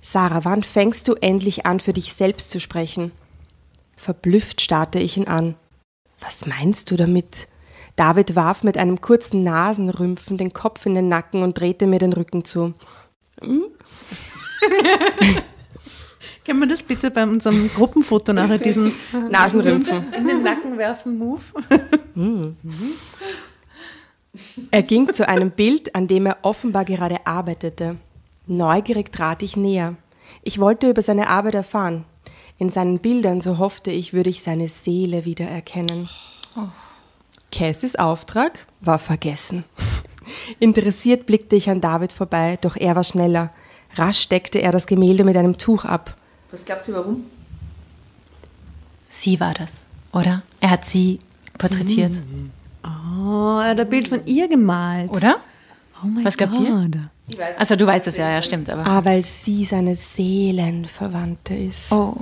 Sarah, wann fängst du endlich an, für dich selbst zu sprechen? Verblüfft starrte ich ihn an. Was meinst du damit? David warf mit einem kurzen Nasenrümpfen den Kopf in den Nacken und drehte mir den Rücken zu. Können wir das bitte bei unserem Gruppenfoto nachher diesen Nasenrümpfen. in den Nacken werfen Move? Er ging zu einem Bild, an dem er offenbar gerade arbeitete. Neugierig trat ich näher. Ich wollte über seine Arbeit erfahren. In seinen Bildern, so hoffte ich, würde ich seine Seele wiedererkennen. Cassies Auftrag war vergessen. Interessiert blickte ich an David vorbei, doch er war schneller. Rasch deckte er das Gemälde mit einem Tuch ab. Was glaubt ihr, warum? Sie war das, oder? Er hat sie porträtiert, Oh, er hat ein Bild von ihr gemalt. oder? Oh mein Was glaubt ihr? Gott. Ich weiß Also du weißt es ja, ja, stimmt, aber. Ah, weil sie seine Seelenverwandte ist. Oh.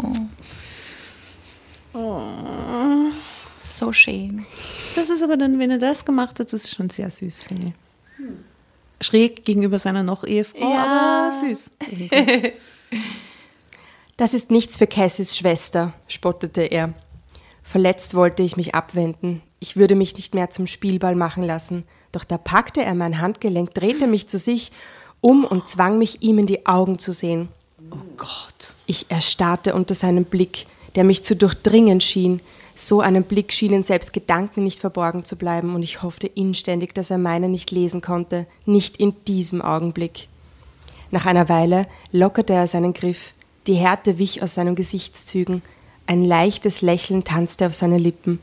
So schön. Das ist aber dann, wenn er das gemacht hat, das ist schon sehr süß, finde ich. Schräg gegenüber seiner noch Ehefrau, Ja. aber süß. Das ist nichts für Cassies Schwester, spottete er. Verletzt wollte ich mich abwenden. Ich würde mich nicht mehr zum Spielball machen lassen. Doch da packte er mein Handgelenk, drehte mich zu sich um und zwang mich, ihm in die Augen zu sehen. Oh Gott. Ich erstarrte unter seinem Blick, der mich zu durchdringen schien. So einem Blick schienen selbst Gedanken nicht verborgen zu bleiben, und ich hoffte inständig, dass er meine nicht lesen konnte, nicht in diesem Augenblick. Nach einer Weile lockerte er seinen Griff, die Härte wich aus seinen Gesichtszügen, ein leichtes Lächeln tanzte auf seine Lippen.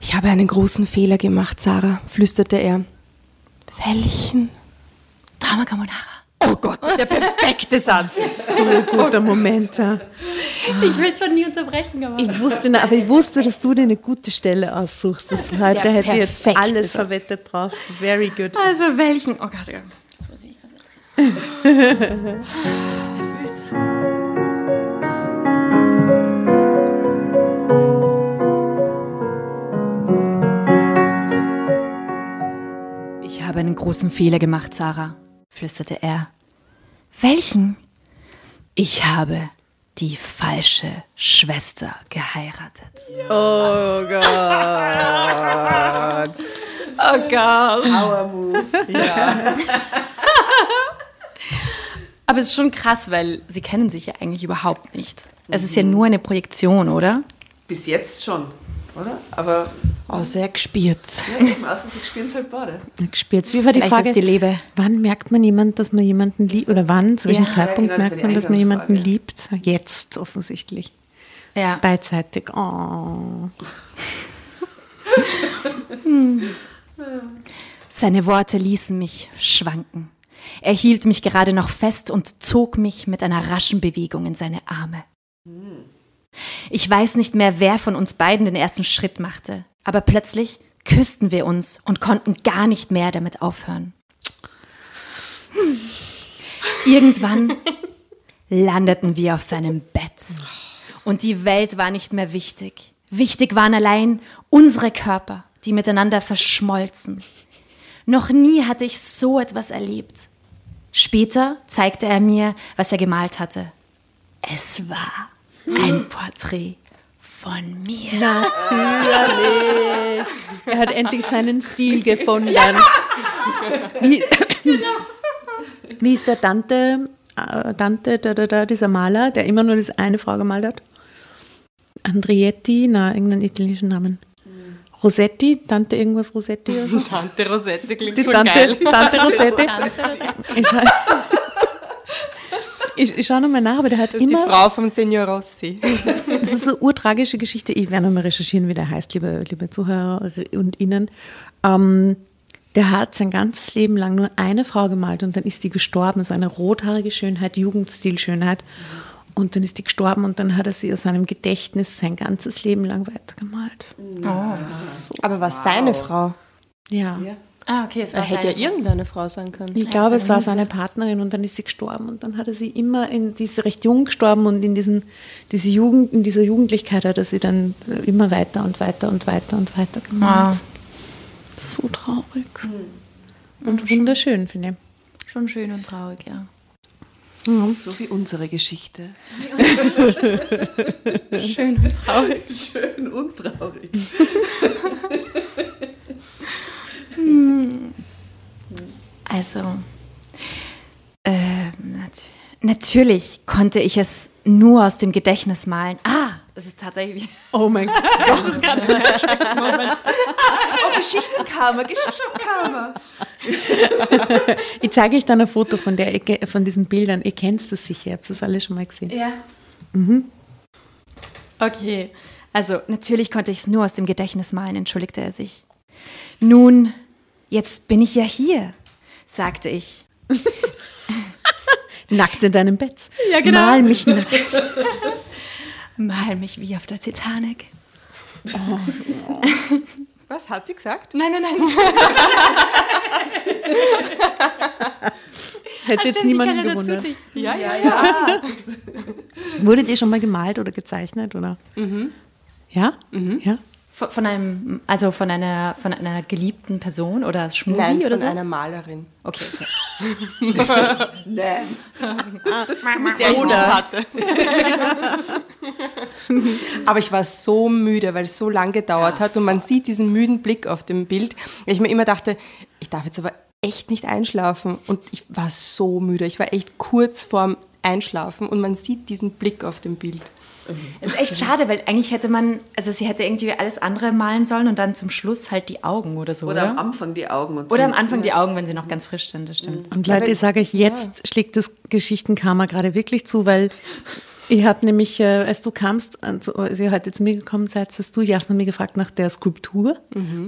Ich habe einen großen Fehler gemacht, Sarah, flüsterte er. Welchen? Drama Carbonara. Oh Gott, der perfekte Satz. So ein guter Moment. Ja. Ich will zwar nie unterbrechen, aber. Ich wusste, aber ich wusste, dass du dir eine gute Stelle aussuchst. Das der hätte jetzt alles Satz. verwettet drauf. Very good. Also welchen? Oh Gott, oh jetzt muss ich mich konzentrieren. Ich habe einen großen Fehler gemacht, Sarah flüsterte er. Welchen? Ich habe die falsche Schwester geheiratet. Oh Gott. Oh Gott. Power Move. Ja. Aber es ist schon krass, weil sie kennen sich ja eigentlich überhaupt nicht. Es ist ja nur eine Projektion, oder? Bis jetzt schon, oder? Aber Außer er gespürt's. ja, eben, außer sie spielen es halt beide. Gespielt. Wie war die Vielleicht Frage? ist die Liebe. Wann merkt man jemand, dass man jemanden liebt? Oder wann, zu welchem Ja, Zeitpunkt genau, merkt man, dass man jemanden liebt? Jetzt offensichtlich. Ja. Beidseitig. Oh. Seine Worte ließen mich schwanken. Er hielt mich gerade noch fest und zog mich mit einer raschen Bewegung in seine Arme. Ich weiß nicht mehr, wer von uns beiden den ersten Schritt machte, aber plötzlich küssten wir uns und konnten gar nicht mehr damit aufhören. Irgendwann landeten wir auf seinem Bett und die Welt war nicht mehr wichtig. Wichtig waren allein unsere Körper, die miteinander verschmolzen. Noch nie hatte ich so etwas erlebt. Später zeigte er mir, was er gemalt hatte. Es war ein Porträt von mir. Natürlich. Er hat endlich seinen Stil gefunden. Wie, wie ist der Dante, äh, Dante da, da, da, dieser Maler, der immer nur das eine Frau gemalt hat? Andrietti, na, irgendeinen italienischen Namen. Rossetti, Dante irgendwas Rossetti oder so? Tante Rosette klingt Die Tante, Tante Rossetti. Ich schau, ich, ich schau nochmal nach, aber der hat Das ist die immer. Frau vom Senior Rossi. Das ist so eine urtragische Geschichte. Ich werde nochmal recherchieren, wie der heißt, liebe, liebe Zuhörer und Ihnen. Ähm, der hat sein ganzes Leben lang nur eine Frau gemalt und dann ist die gestorben. So eine rothaarige Schönheit, Jugendstilschönheit. Und dann ist die gestorben und dann hat er sie aus seinem Gedächtnis sein ganzes Leben lang weitergemalt. Aber was seine Frau? Ja. Ah, okay, es Er war hätte ja irgendeine Frau sein können. Ich glaube, es war seine Partnerin und dann ist sie gestorben und dann hat er sie immer in, die ist recht jung gestorben und in diesen, diese Jugend, in dieser Jugendlichkeit hat er sie dann immer weiter und weiter und weiter und weiter gemalt. Wow. So traurig. Und wunderschön, finde Schon schön und traurig, ja. So wie unsere Geschichte. Schön und traurig. Schön und traurig. Also, äh, nat natürlich konnte ich es nur aus dem Gedächtnis malen. Ah, es ist tatsächlich. ich. Oh mein Gott. Oh, Geschichtenkammer, Geschichtenkammer. Ich zeige euch dann ein Foto von, der, von diesen Bildern. Ihr kennt das sicher, ihr habt das alle schon mal gesehen. Ja. Okay. Also, natürlich konnte ich es nur aus dem Gedächtnis malen, entschuldigte er sich. Nun, jetzt bin ich ja hier, sagte ich. Nackt in deinem Bett. Ja, genau. Mal mich nackt. Mal mich wie auf der Titanic. Was hat sie gesagt? Nein, nein, nein. Hätte jetzt niemanden gewundert. Ja, ja, ja. Wurdet ihr schon mal gemalt oder gezeichnet? Oder? Ja? Ja? Von, von einem, also von einer, von einer geliebten Person oder Schmusi Nein, oder von so? einer Malerin. Okay, okay. Nein. Der oder hatte. Aber ich war so müde, weil es so lang gedauert hat und man sieht diesen müden Blick auf dem Bild. weil Ich mir immer dachte, ich darf jetzt aber echt nicht einschlafen und ich war so müde. Ich war echt kurz vorm Einschlafen und man sieht diesen Blick auf dem Bild. Es ist echt schade, weil eigentlich hätte man, also sie hätte irgendwie alles andere malen sollen und dann zum Schluss halt die Augen oder so, oder? Oder am Anfang die Augen. Und Oder am Anfang die Augen, wenn sie noch ganz frisch sind, das stimmt. Und Leute, ich sage euch, jetzt schlägt das Geschichtenkarma gerade wirklich zu, weil ich habe nämlich, äh, als du kamst, also, als ihr heute zu mir gekommen seid, hast du Jasna mir gefragt nach der Skulptur,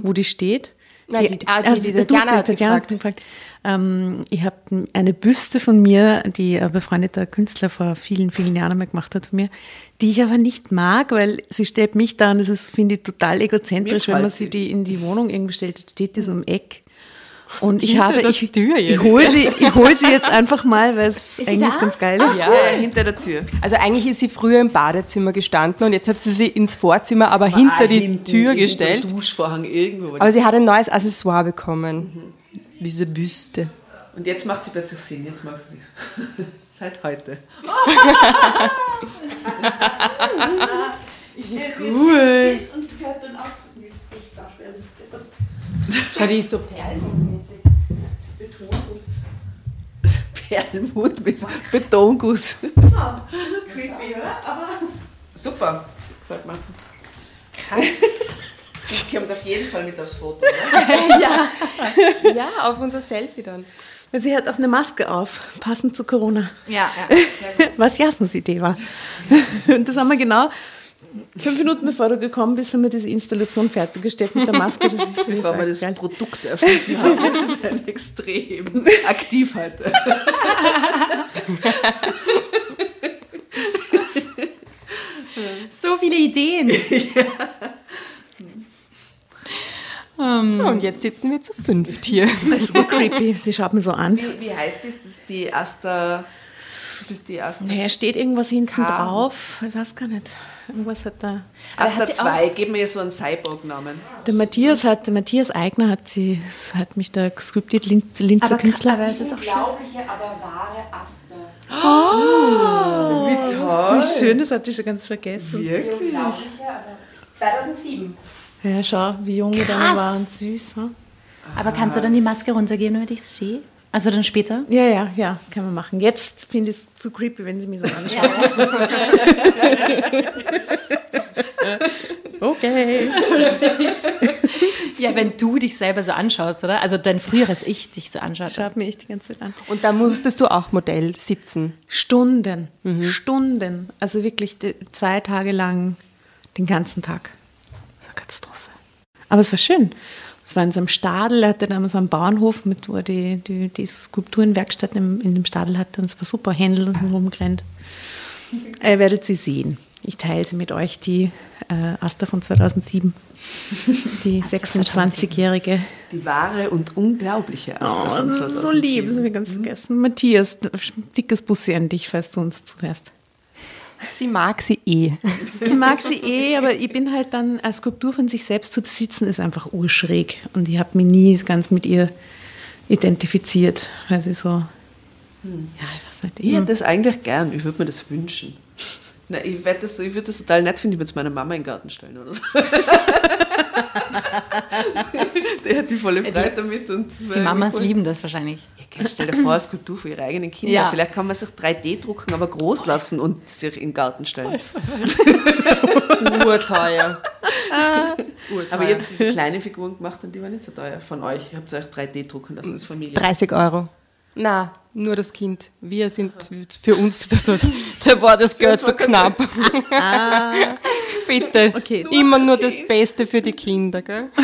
wo die steht. Na, die- ah, die- also, die Tatjana hat Tatjana gefragt. gefragt. Ähm, ich habe eine Büste von mir, die ein befreundeter Künstler vor vielen, vielen Jahren einmal gemacht hat von mir, die ich aber nicht mag, weil sie stellt mich da und das ist, finde ich, total egozentrisch, wenn man sie die in die Wohnung irgendwie stellt, steht die so im Eck. Und ich Hinter habe, der ich, Tür ich jetzt. hole sie, ich hol sie jetzt einfach mal, weil es eigentlich ganz geil ist. Ja, hinter der Tür. Also eigentlich ist sie früher im Badezimmer gestanden und jetzt hat sie sie ins Vorzimmer, aber hinter Ah, die hinten, Tür gestellt. Duschvorhang irgendwo. Aber sie hat ein neues Accessoire bekommen. Diese Büste. Und jetzt macht sie plötzlich Sinn, jetzt macht sie Seit heute. Ich stehe jetzt cool. Tisch und sie gehört dann auch zu. Die ist echt sauschwer. Schau, die ist so perlenmäßig. Das ist Betonguss. Perlmut mit Betonguss. Ja, creepy, oder? Aber Super. Gefällt mir. Krass. Ich kommt auf jeden Fall mit aufs Foto, oder? ja. ja, auf unser Selfie dann. Sie hat auch eine Maske auf, passend zu Corona. Ja, ja. Was Jasmins Idee war. Und das haben wir genau fünf Minuten bevor du gekommen bist, haben wir diese Installation fertiggestellt mit der Maske. Das ist Bevor wir das geil. Produkt erfunden haben, das ist ein extrem aktiv heute. So viele Ideen. Ja, und jetzt sitzen wir zu fünft hier. Das ist so creepy. Sie schaut mir so an. Wie, wie heißt das? Das ist die erste. Du bist die erste. Naja, steht irgendwas hinten K. drauf. Ich weiß gar nicht. Irgendwas hat da. Asta hat sie 2, gib mir so einen Cyborg-Namen. Der Matthias hat, der Matthias Eigner hat sie, hat mich da gescriptet, Lin- Linzer Künstler. aber es ist auch schön. Unglaubliche, aber wahre Aster. Wie toll! Wie schön, das hatte ich schon ganz vergessen. Wirklich? Unglaubliche, aber 2007. Ja, schau, wie jung die dann waren. Süß, hm? Aber kannst du dann die Maske runtergeben, damit ich es sehe? Also dann später? Ja, ja, ja, kann man machen. Jetzt finde ich es zu creepy, wenn sie mich so anschauen. okay. Ja, wenn du dich selber so anschaust, oder? Also dein früheres Ich dich so anschaut. Schaut mir echt die ganze Zeit an. Und da musstest du auch Modell sitzen. Stunden, Stunden. Also wirklich zwei Tage lang, den ganzen Tag. Das war Katastrophe. Aber es war schön. Es war in so einem Stadel, er hatte damals so einen Bauernhof, mit, wo er die, die, die Skulpturenwerkstatt in, in dem Stadel hatte. Und es war super, Händel und rumgerannt. Ihr werdet sie sehen. Ich teile sie mit euch, die äh, Asta von 2007. Die 26-jährige. Die wahre und unglaubliche Asta Oh, von das ist so 2007. lieb, das habe ich ganz vergessen. Matthias, dickes Bussi an dich, falls du uns zuhörst. Sie mag sie eh. Ich mag sie eh, aber ich bin halt dann, eine Skulptur von sich selbst zu besitzen, ist einfach urschräg. Und ich habe mich nie ganz mit ihr identifiziert, weil sie so, ja, ich weiß nicht. Ich hätte das eigentlich gern, ich würde mir das wünschen. Na, ich wette, das- ich würde das total nett finden, ich würde es meiner Mama in den Garten stellen oder so. Die hat die volle Freude damit. Und Die Mamas voll- lieben das wahrscheinlich. Ja, stell dir vor, eine Skulptur für ihre eigenen Kinder. Ja. Vielleicht kann man sich 3D drucken, aber groß lassen und sich in den Garten stellen. Urteuer. Aber ihr habt diese kleinen Figuren gemacht und die waren nicht so teuer von euch. Ihr habt sie euch 3D drucken lassen als Familie. 30 Euro. Na, nur das Kind. Wir sind für uns, das, da war das Geld so knapp. Bitte. Okay. Immer nur das Beste für die Kinder, gell?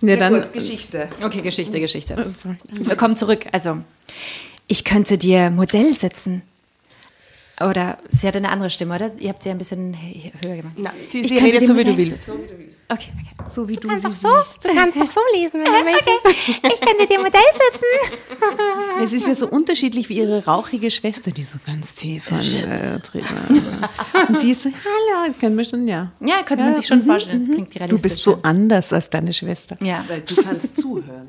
Ja, Ja, dann, gut, Geschichte. Okay, Geschichte, Geschichte. sorry. Wir kommen zurück. Also, ich könnte dir Modell setzen. Oder sie hat eine andere Stimme, oder? Ihr habt sie ein bisschen höher gemacht. Na, sie, Ich sie redet dir so, wie du willst. Okay, okay. so wie du sie siehst. Du kannst doch so lesen, wenn du möchtest. Ich könnte dir Modell setzen. Es ist ja so unterschiedlich wie ihre rauchige Schwester, die so ganz tief und, äh, drin- und sie ist so, hallo, das können wir schon, ja. Ja, könnte man sich schon vorstellen. Das klingt Du realistisch. bist so anders als deine Schwester. Ja. Weil du kannst zuhören.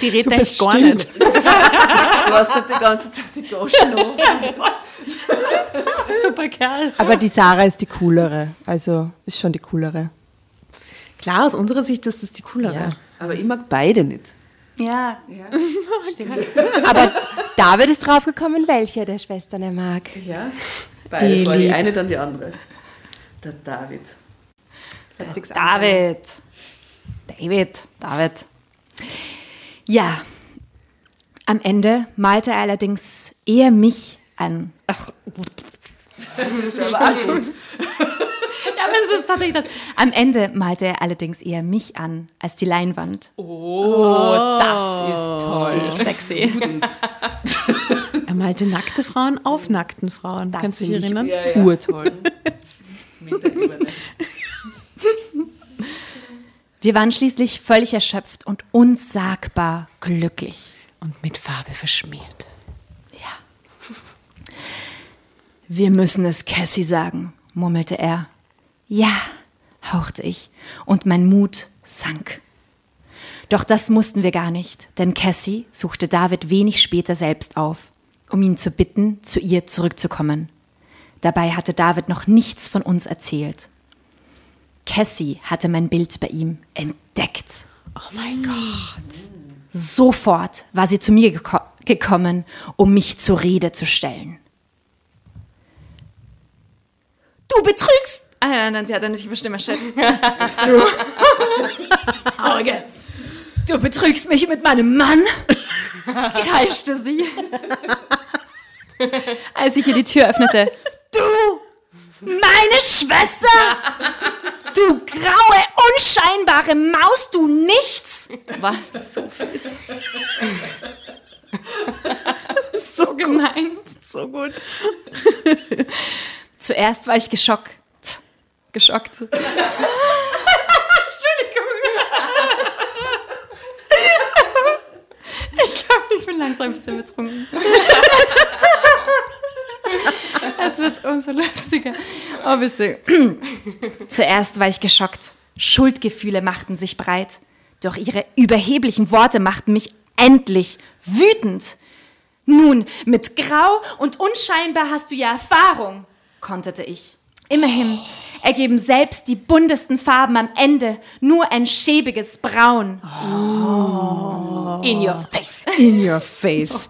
Die redet Du eigentlich bist gar still. nicht. Du hast halt die ganze Zeit die Goschen. Super Kerl. Aber die Sarah ist die coolere. Also ist schon die coolere. Klar, aus unserer Sicht ist das die coolere. Ja. Aber ich mag beide nicht. Ja, Aber David ist draufgekommen, welche der Schwestern er mag. Ja, beide. Die Vor die eine, dann die andere. Der David. David. David. David. Ja. Am Ende malte er allerdings eher mich an. Ach, Das wäre aber auch gut. ja, aber es ist tatsächlich das. Am Ende malte er allerdings eher mich an als die Leinwand. Oh, das ist toll. Sie ist sexy. Er malte nackte Frauen auf nackten Frauen. Das Kannst du dich erinnern? Ja, ja. Urtoll. Wir waren schließlich völlig erschöpft und unsagbar glücklich. Und mit Farbe verschmiert. Ja. Wir müssen es Cassie sagen, murmelte er. Ja, hauchte ich, und mein Mut sank. Doch das mussten wir gar nicht, denn Cassie suchte David wenig später selbst auf, um ihn zu bitten, zu ihr zurückzukommen. Dabei hatte David noch nichts von uns erzählt. Cassie hatte mein Bild bei ihm entdeckt. Oh mein Gott. Sofort war sie zu mir geko gekommen, um mich zur Rede zu stellen. Du betrügst! Ah, nein, nein, sie hat dann nicht überstimmt, Shit. Du. Auge. Du betrügst mich mit meinem Mann, kreischte sie. Als ich ihr die Tür öffnete. Du! Meine Schwester! Du graue, unscheinbare Maus, du nichts! War so fies. so gemein. So gut. Zuerst war ich geschockt. Geschockt. Entschuldigung. Ich glaube, ich bin langsam ein bisschen betrunken. Jetzt wird es umso lustiger. Oh, bisschen. Zuerst war ich geschockt. Schuldgefühle machten sich breit. Doch ihre überheblichen Worte machten mich endlich wütend. Nun, mit Grau und unscheinbar hast du ja Erfahrung, konterte ich. Immerhin ergeben selbst die buntesten Farben am Ende nur ein schäbiges Braun. In your face. In your face.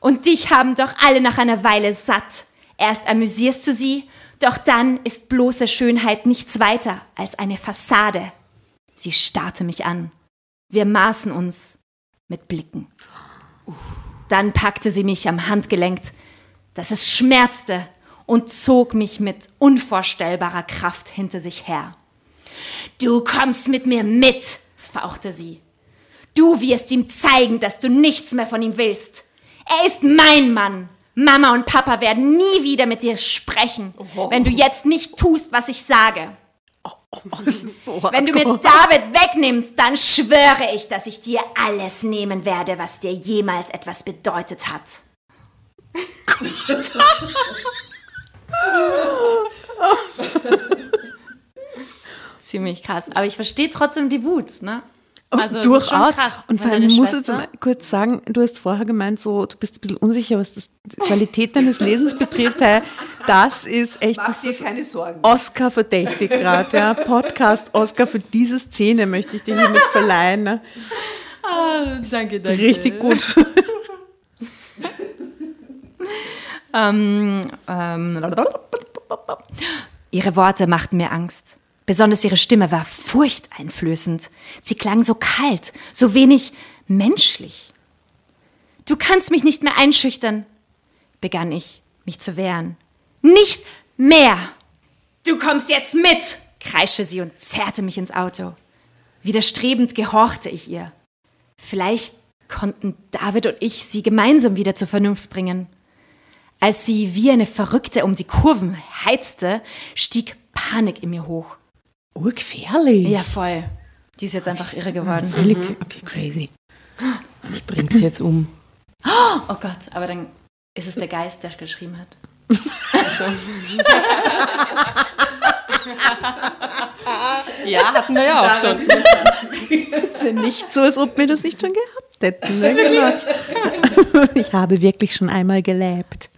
Und dich haben doch alle nach einer Weile satt. Erst amüsierst du sie, doch dann ist bloße Schönheit nichts weiter als eine Fassade. Sie starrte mich an. Wir maßen uns mit Blicken. Dann packte sie mich am Handgelenk, dass es schmerzte, und zog mich mit unvorstellbarer Kraft hinter sich her. Du kommst mit mir mit, fauchte sie. Du wirst ihm zeigen, dass du nichts mehr von ihm willst. Er ist mein Mann. Mama und Papa werden nie wieder mit dir sprechen, wenn du jetzt nicht tust, was ich sage. Das ist so Wenn du mir David wegnimmst, dann schwöre ich, dass ich dir alles nehmen werde, was dir jemals etwas bedeutet hat. Ziemlich krass. Aber ich verstehe trotzdem die Wut, ne? Also, ist schon Durchaus. krass, und vor allem muss jetzt Schwester- mal kurz sagen, du hast vorher gemeint, so, du bist ein bisschen unsicher, was das, die Qualität deines Lesens betrifft. Hey, Das ist echt, Mach das dir ist keine Sorgen. Oscar verdächtig gerade, ja. Podcast Oscar für diese Szene möchte ich dir hiermit verleihen. Ne? Ah, danke, danke. Richtig gut. Ähm, ähm, ihre Worte machten mir Angst. Besonders ihre Stimme war furchteinflößend. Sie klang so kalt, so wenig menschlich. Du kannst mich nicht mehr einschüchtern, begann ich, mich zu wehren. Nicht mehr! Du kommst jetzt mit! kreischte sie und zerrte mich ins Auto. Widerstrebend gehorchte ich ihr. Vielleicht konnten David und ich sie gemeinsam wieder zur Vernunft bringen. Als sie wie eine Verrückte um die Kurven heizte, stieg Panik in mir hoch. Urgefährlich. Ja, voll. Die ist jetzt einfach irre geworden. Völlig, okay, crazy. Ich bringt sie jetzt um. Oh Gott, aber dann ist es der Geist, der geschrieben hat. Ja, hatten wir ja auch schon. ist ja nicht so, als ob wir das nicht schon gehabt hätten. Ne? Genau. Ich habe wirklich schon einmal gelebt.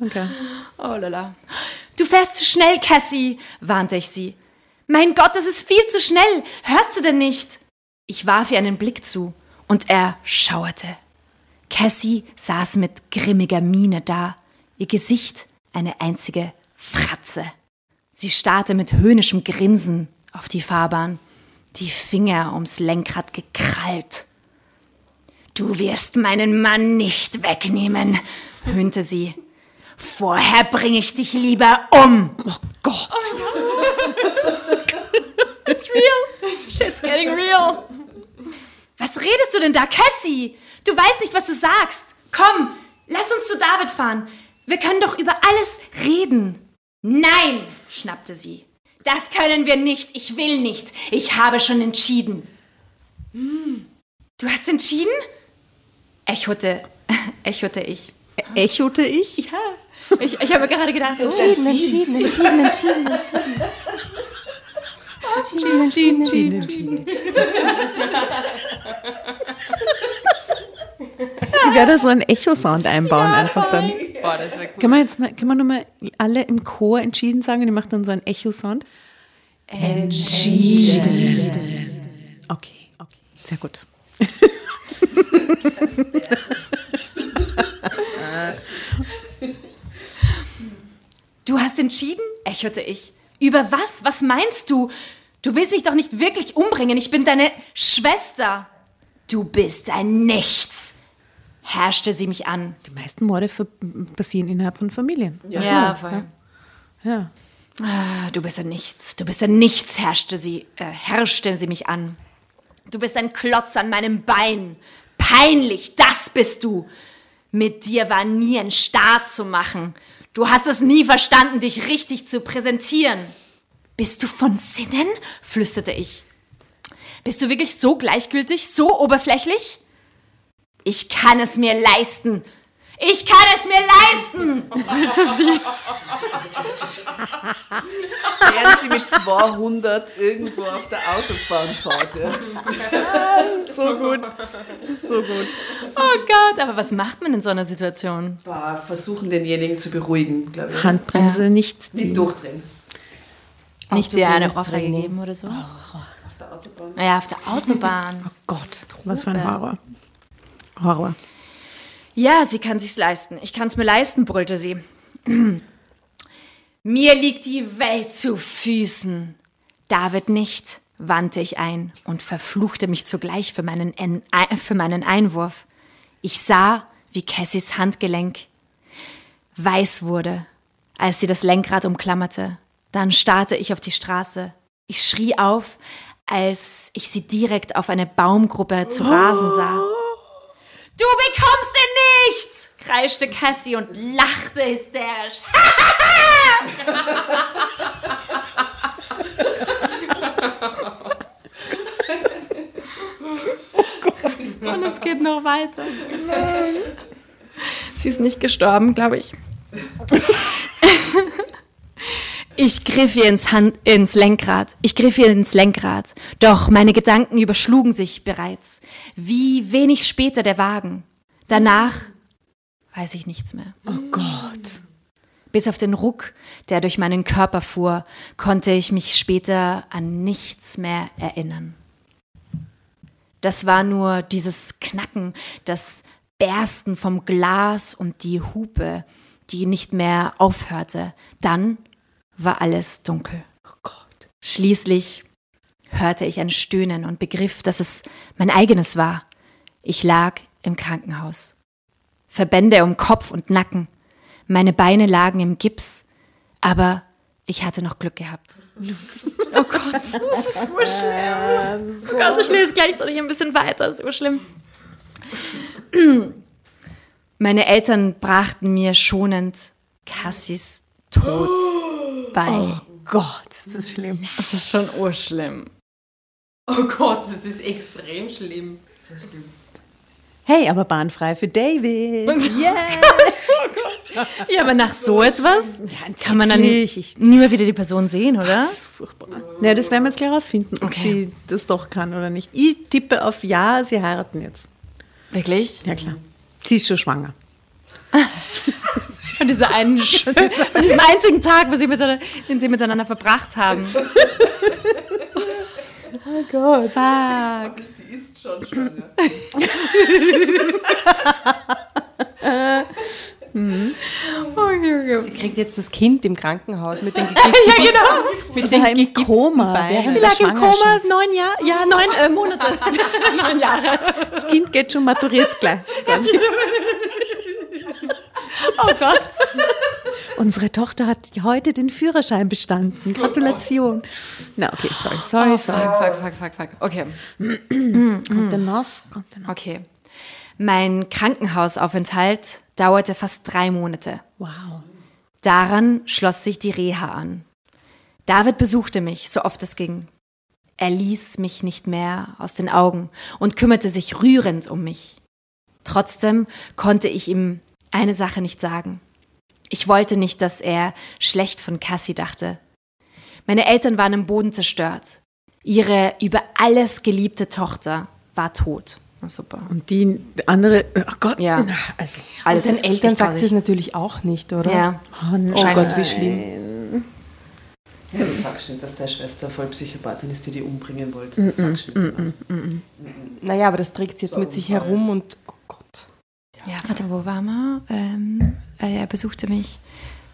Okay. Oh lala. Du fährst zu schnell, Cassie, warnte ich sie. Mein Gott, das ist viel zu schnell. Hörst du denn nicht? Ich warf ihr einen Blick zu und er schauerte. Cassie saß mit grimmiger Miene da, ihr Gesicht eine einzige Fratze. Sie starrte mit höhnischem Grinsen auf die Fahrbahn, die Finger ums Lenkrad gekrallt. Du wirst meinen Mann nicht wegnehmen, höhnte sie. Vorher bringe ich dich lieber um. Oh Gott. It's real. Shit's getting real. Was redest du denn da, Cassie? Du weißt nicht, was du sagst. Komm, lass uns zu David fahren. Wir können doch über alles reden. Nein, schnappte sie. Das können wir nicht. Ich will nicht. Ich habe schon entschieden. Hm. Du hast entschieden? Echote, echote ich. Echote ich? Ja, ich, ich habe gerade gedacht, oh, Entschieden, entschieden, entschieden, entschieden, entschieden. Gina, Gina, Gina, Gina. Ich werde so einen Echo-Sound einbauen ja, einfach dann. Boah, das cool. Kann man jetzt mal, kann man nochmal alle im Chor entschieden sagen und ich mache dann so einen Echo-Sound? Entschieden. Okay, okay. Sehr gut. du hast entschieden, echote ich. Über was? Was meinst du? Du willst mich doch nicht wirklich umbringen. Ich bin deine Schwester. Du bist ein Nichts, herrschte sie mich an. Die meisten Morde passieren innerhalb von Familien. Ja, voll. Ja. Ah, Du bist ein Nichts, du bist ein Nichts, herrschte sie, äh, herrschte sie mich an. Du bist ein Klotz an meinem Bein. Peinlich, das bist du. Mit dir war nie ein Start zu machen. Du hast es nie verstanden, dich richtig zu präsentieren. Bist du von Sinnen? flüsterte ich. Bist du wirklich so gleichgültig, so oberflächlich? Ich kann es mir leisten. Ich kann es mir leisten, brüllte sie. Während sie mit 200 irgendwo auf der Autobahn fährt. Ja. So gut. So gut. Oh Gott, aber was macht man in so einer Situation? Versuchen denjenigen zu beruhigen, glaube ich. Handbremse nicht Nicht ziehen. durchdrehen. Nicht dir eine Ohrfeige dringend. geben oder so? Auf der Autobahn. Naja, auf der Autobahn. Gott, was für ein Horror. Horror. Ja, sie kann sich's leisten. Ich kann's mir leisten, brüllte sie. Mir liegt die Welt zu Füßen. David nicht, wandte ich ein und verfluchte mich zugleich für meinen, En- Ei- für meinen Einwurf. Ich sah, wie Cassies Handgelenk weiß wurde, als sie das Lenkrad umklammerte. Dann starrte ich auf die Straße. Ich schrie auf, als ich sie direkt auf eine Baumgruppe zu rasen sah. Du bekommst sie nicht! kreischte Cassie und lachte hysterisch. und es geht noch weiter. Sie ist nicht gestorben, glaube ich. Ich griff ihr ins, Hand, ins Lenkrad. Ich griff ihr ins Lenkrad. Doch meine Gedanken überschlugen sich bereits. Wie wenig später der Wagen. Danach weiß ich nichts mehr. Oh Gott. Bis auf den Ruck, der durch meinen Körper fuhr, konnte ich mich später an nichts mehr erinnern. Das war nur dieses Knacken, das Bersten vom Glas und die Hupe, die nicht mehr aufhörte. Dann war alles dunkel. Oh Gott. Schließlich hörte ich ein Stöhnen und begriff, dass es mein eigenes war. Ich lag im Krankenhaus. Verbände um Kopf und Nacken. Meine Beine lagen im Gips, aber ich hatte noch Glück gehabt. Oh Gott, das ist urschlimm. Oh Gott, ich lese gleichzeitig ein bisschen weiter, das ist urschlimm. Meine Eltern brachten mir schonend Cassis Tod bei. Oh Gott, ist das schlimm. Das ist schon urschlimm. Oh Gott, das ist extrem schlimm. Hey, aber bahnfrei für David. Yeah. Ja, aber nach so etwas kann man dann. Ich- nie mehr wieder die Person sehen, oder? Das ist furchtbar. Ja, das werden wir jetzt gleich rausfinden, ob Okay. sie das doch kann oder nicht. Ich tippe auf Ja, sie heiraten jetzt. Wirklich? Ja, klar. Sie ist schon schwanger. An, dieser einen, an diesem einzigen Tag, wo sie miteinander, den sie miteinander verbracht haben. Oh Gott. Fuck. Sie ist schon schwanger. Sie kriegt jetzt das Kind im Krankenhaus mit den gekickten Ja, genau. mit Sie den war im Koma Sie lag im Koma neun Jahre, ja, neun äh, Monate. neun Jahre. Das Kind geht schon maturiert gleich. Oh Gott. Unsere Tochter hat heute den Führerschein bestanden. Gratulation. Na, okay, sorry, sorry, sorry. Fuck, fuck, fuck, fuck. Okay. Kommt der Nass? Kommt der Nass? Okay. Mein Krankenhausaufenthalt dauerte fast drei Monate. Wow. Daran schloss sich die Reha an. David besuchte mich, so oft es ging. Er ließ mich nicht mehr aus den Augen und kümmerte sich rührend um mich. Trotzdem konnte ich ihm eine Sache nicht sagen. Ich wollte nicht, dass er schlecht von Cassie dachte. Meine Eltern waren im Boden zerstört. Ihre über alles geliebte Tochter war tot. Na super. Und die andere, oh Gott, Ja. also. Alles Den Eltern sagt sie es natürlich auch nicht, oder? Ja. Oh, Oh Gott, wie schlimm. Ja, das sagst du nicht, dass deine Schwester voll Psychopathin ist, die die umbringen wollte. Das sagst du nicht. Immer. Naja, aber das trägt sie jetzt So mit sich herum und. Ja, warte, wo waren wir? Ähm, äh, er besuchte mich.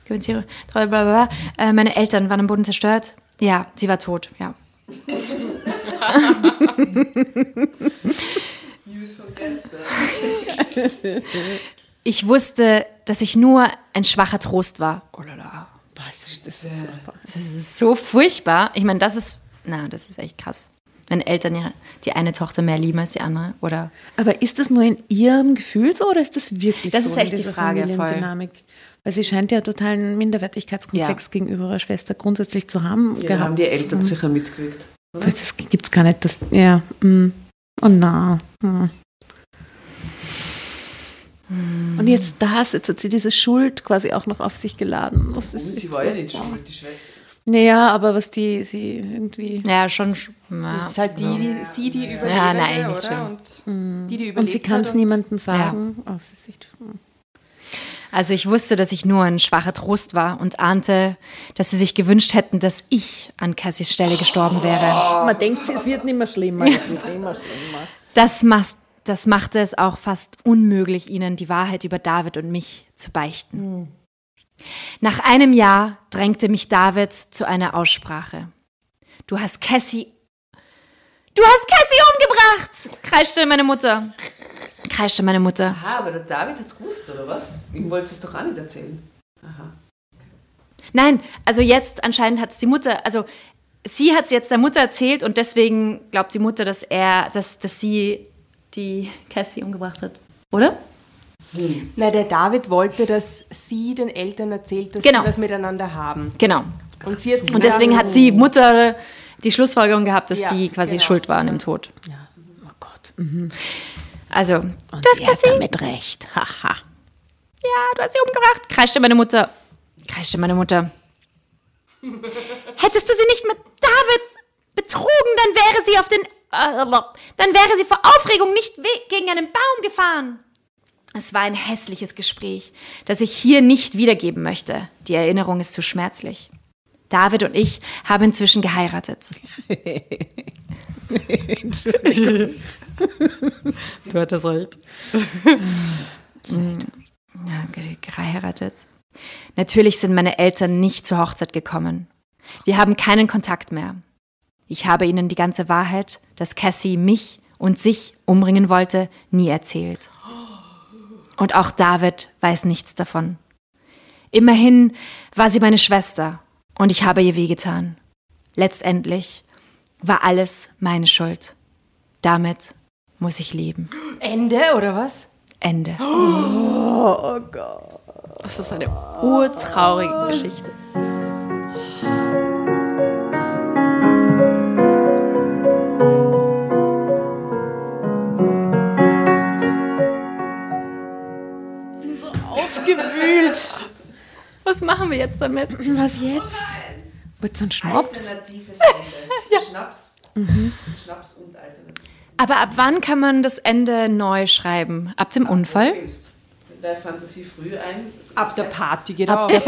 Blablabla. Äh, meine Eltern waren am Boden zerstört. Ja, sie war tot, ja. Ich wusste, dass ich nur ein schwacher Trost war. Oh la la. Was ist das? Das ist so furchtbar. Ich meine, das ist, na, das ist echt krass. Wenn Eltern ihre, die eine Tochter mehr lieben als die andere, oder? Aber ist das nur in ihrem Gefühl so oder ist das wirklich Das so ist in echt die Frage, voll. Familiendynamik? Weil sie scheint ja totalen Minderwertigkeitskomplex Ja. gegenüber ihrer Schwester grundsätzlich zu haben. Ja, gehabt. haben die Eltern sicher mitgewirkt. oder? Das gibt es gar nicht. Das, ja. mm. Oh na. mm. Und jetzt das, jetzt hat sie diese Schuld quasi auch noch auf sich geladen. Das Oh, ist sie war ja nicht schuld, die Schwester. Naja, aber was die, sie irgendwie. Ja, schon. sch- Na, Das ist halt die, die, sie die Überlebende, Ja, nein, nicht oder? Und die, die überlebt Und sie kann es hat und- niemandem sagen. Oh, echt, mm. Also ich wusste, dass ich nur ein schwacher Trost war und ahnte, dass sie sich gewünscht hätten, dass ich an Cassies Stelle gestorben wäre. Man denkt, es wird nicht mehr schlimmer. Es wird immer schlimmer. Das, mas- das machte es auch fast unmöglich, ihnen die Wahrheit über David und mich zu beichten. Nach einem Jahr drängte mich David zu einer Aussprache. Du hast Cassie. Du hast Cassie umgebracht! kreischte meine Mutter. Kreischte meine Mutter. Aha, aber der David hat es gewusst, oder was? Ihm wollte es doch auch nicht erzählen. Aha. Nein, also jetzt anscheinend hat es die Mutter, also sie hat es jetzt der Mutter erzählt und deswegen glaubt die Mutter, dass er, dass, dass sie die Cassie umgebracht hat. Oder? Na, der David wollte, dass sie den Eltern erzählt, dass Genau. sie was miteinander haben. Genau. Und sie hat sich Und deswegen hat die Mutter die Schlussfolgerung gehabt, dass Ja, sie quasi genau. schuld war an dem Tod. Oh Gott. Also, Und du hast sie hat Cassie? damit recht. Haha. Ja, du hast sie umgebracht. Kreischte meine Mutter. Kreischte meine Mutter. Hättest du sie nicht mit David betrogen, dann wäre sie auf den. Äh, dann wäre sie vor Aufregung nicht gegen einen Baum gefahren. Es war ein hässliches Gespräch, das ich hier nicht wiedergeben möchte. Die Erinnerung ist zu schmerzlich. David und ich haben inzwischen geheiratet. du hattest recht. Ja, ge- geheiratet. Natürlich sind meine Eltern nicht zur Hochzeit gekommen. Wir haben keinen Kontakt mehr. Ich habe ihnen die ganze Wahrheit, dass Cassie mich und sich umbringen wollte, nie erzählt. Und auch David weiß nichts davon. Immerhin war sie meine Schwester und ich habe ihr wehgetan. Letztendlich war alles meine Schuld. Damit muss ich leben. Ende, oder was? Ende. Oh Gott. Das ist eine urtraurige Geschichte. Aufgewühlt. Was machen wir jetzt damit? Was jetzt? Mit so einem Schnaps? Alternatives Ende. Schnaps. Schnaps und Alternativ. Aber ab wann kann man das Ende neu schreiben? Ab dem Unfall? Mit der Fantasie früh ein. Ab der Party geht auch.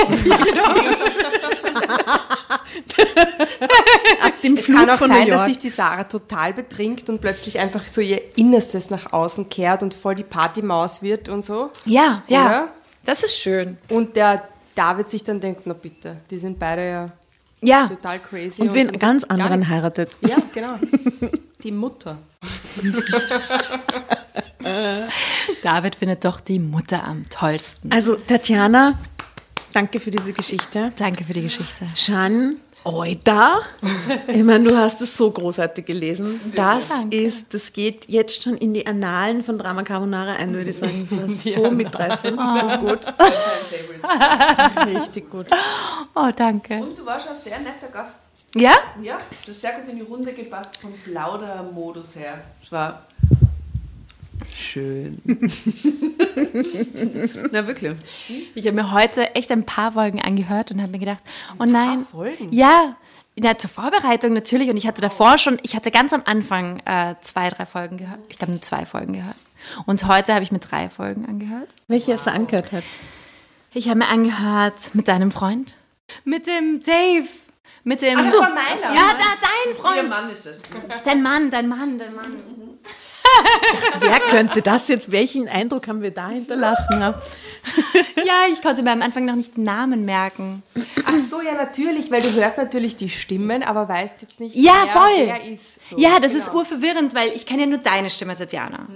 Dem Es kann auch sein, dass sich die Sarah total betrinkt und plötzlich einfach so ihr Innerstes nach außen kehrt und voll die Partymaus wird und so. Ja, ja. Oder? Das ist schön. Und der David sich dann denkt, na bitte, die sind beide ja Ja. total crazy. und wen ganz gar anderen heiratet. Ja, genau. Die Mutter. David findet doch die Mutter am tollsten. Also Tatjana, danke für diese Geschichte. Danke für die Geschichte. Shan, Oida. Ich meine, du hast es so großartig gelesen. Das ist, das geht jetzt schon in die Annalen von Drama Carbonara ein, würde ich sagen. Das war so mitreißend, so gut. Richtig gut. Oh, danke. Und du warst ein sehr netter Gast. Ja? Ja, du hast sehr gut in die Runde gepasst vom Plaudermodus her. Es war schön. Na wirklich. Ich habe mir heute echt ein paar Folgen angehört und habe mir gedacht, oh nein. Folgen? Ja, Ja, zur Vorbereitung natürlich. Und ich hatte davor schon, ich hatte ganz am Anfang äh, zwei, drei Folgen gehört. Ich glaube nur zwei Folgen gehört. Und heute habe ich mir drei Folgen angehört. Welche hast du angehört? Hat? Ich habe mir angehört mit deinem Freund. Mit dem Dave. Mit dem. Ach so, meiner. Ja, da, dein Freund. Ihr Mann ist das. Dein Mann, dein Mann, dein Mann. Wer könnte das jetzt? Welchen Eindruck haben wir da hinterlassen? Haben? Ja, ich konnte mir am Anfang noch nicht den Namen merken. Ach so, ja, natürlich, weil du hörst natürlich die Stimmen, aber weißt jetzt nicht, Ja, wer, voll. wer ist. So. Ja, das ist Genau. urverwirrend, weil ich kenne ja nur deine Stimme, Tatjana.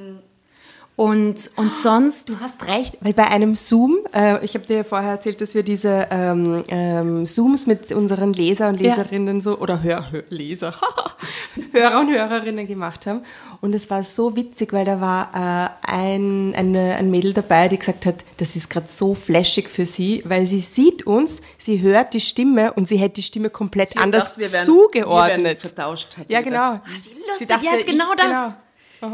Und, und sonst. Du hast recht, weil bei einem Zoom, äh, ich habe dir ja vorher erzählt, dass wir diese ähm, ähm, Zooms mit unseren Leser und Leserinnen so, oder Hör, Hör, Leser, Hörer und Hörerinnen gemacht haben. Und es war so witzig, weil da war äh, ein, eine, ein Mädel dabei, die gesagt hat, das ist gerade so flashig für sie, weil sie sieht uns, sie hört die Stimme und sie hätte die Stimme komplett anders zugeordnet. vertauscht. Hat sie ja, gedacht. genau. lustig, ja, ist genau das.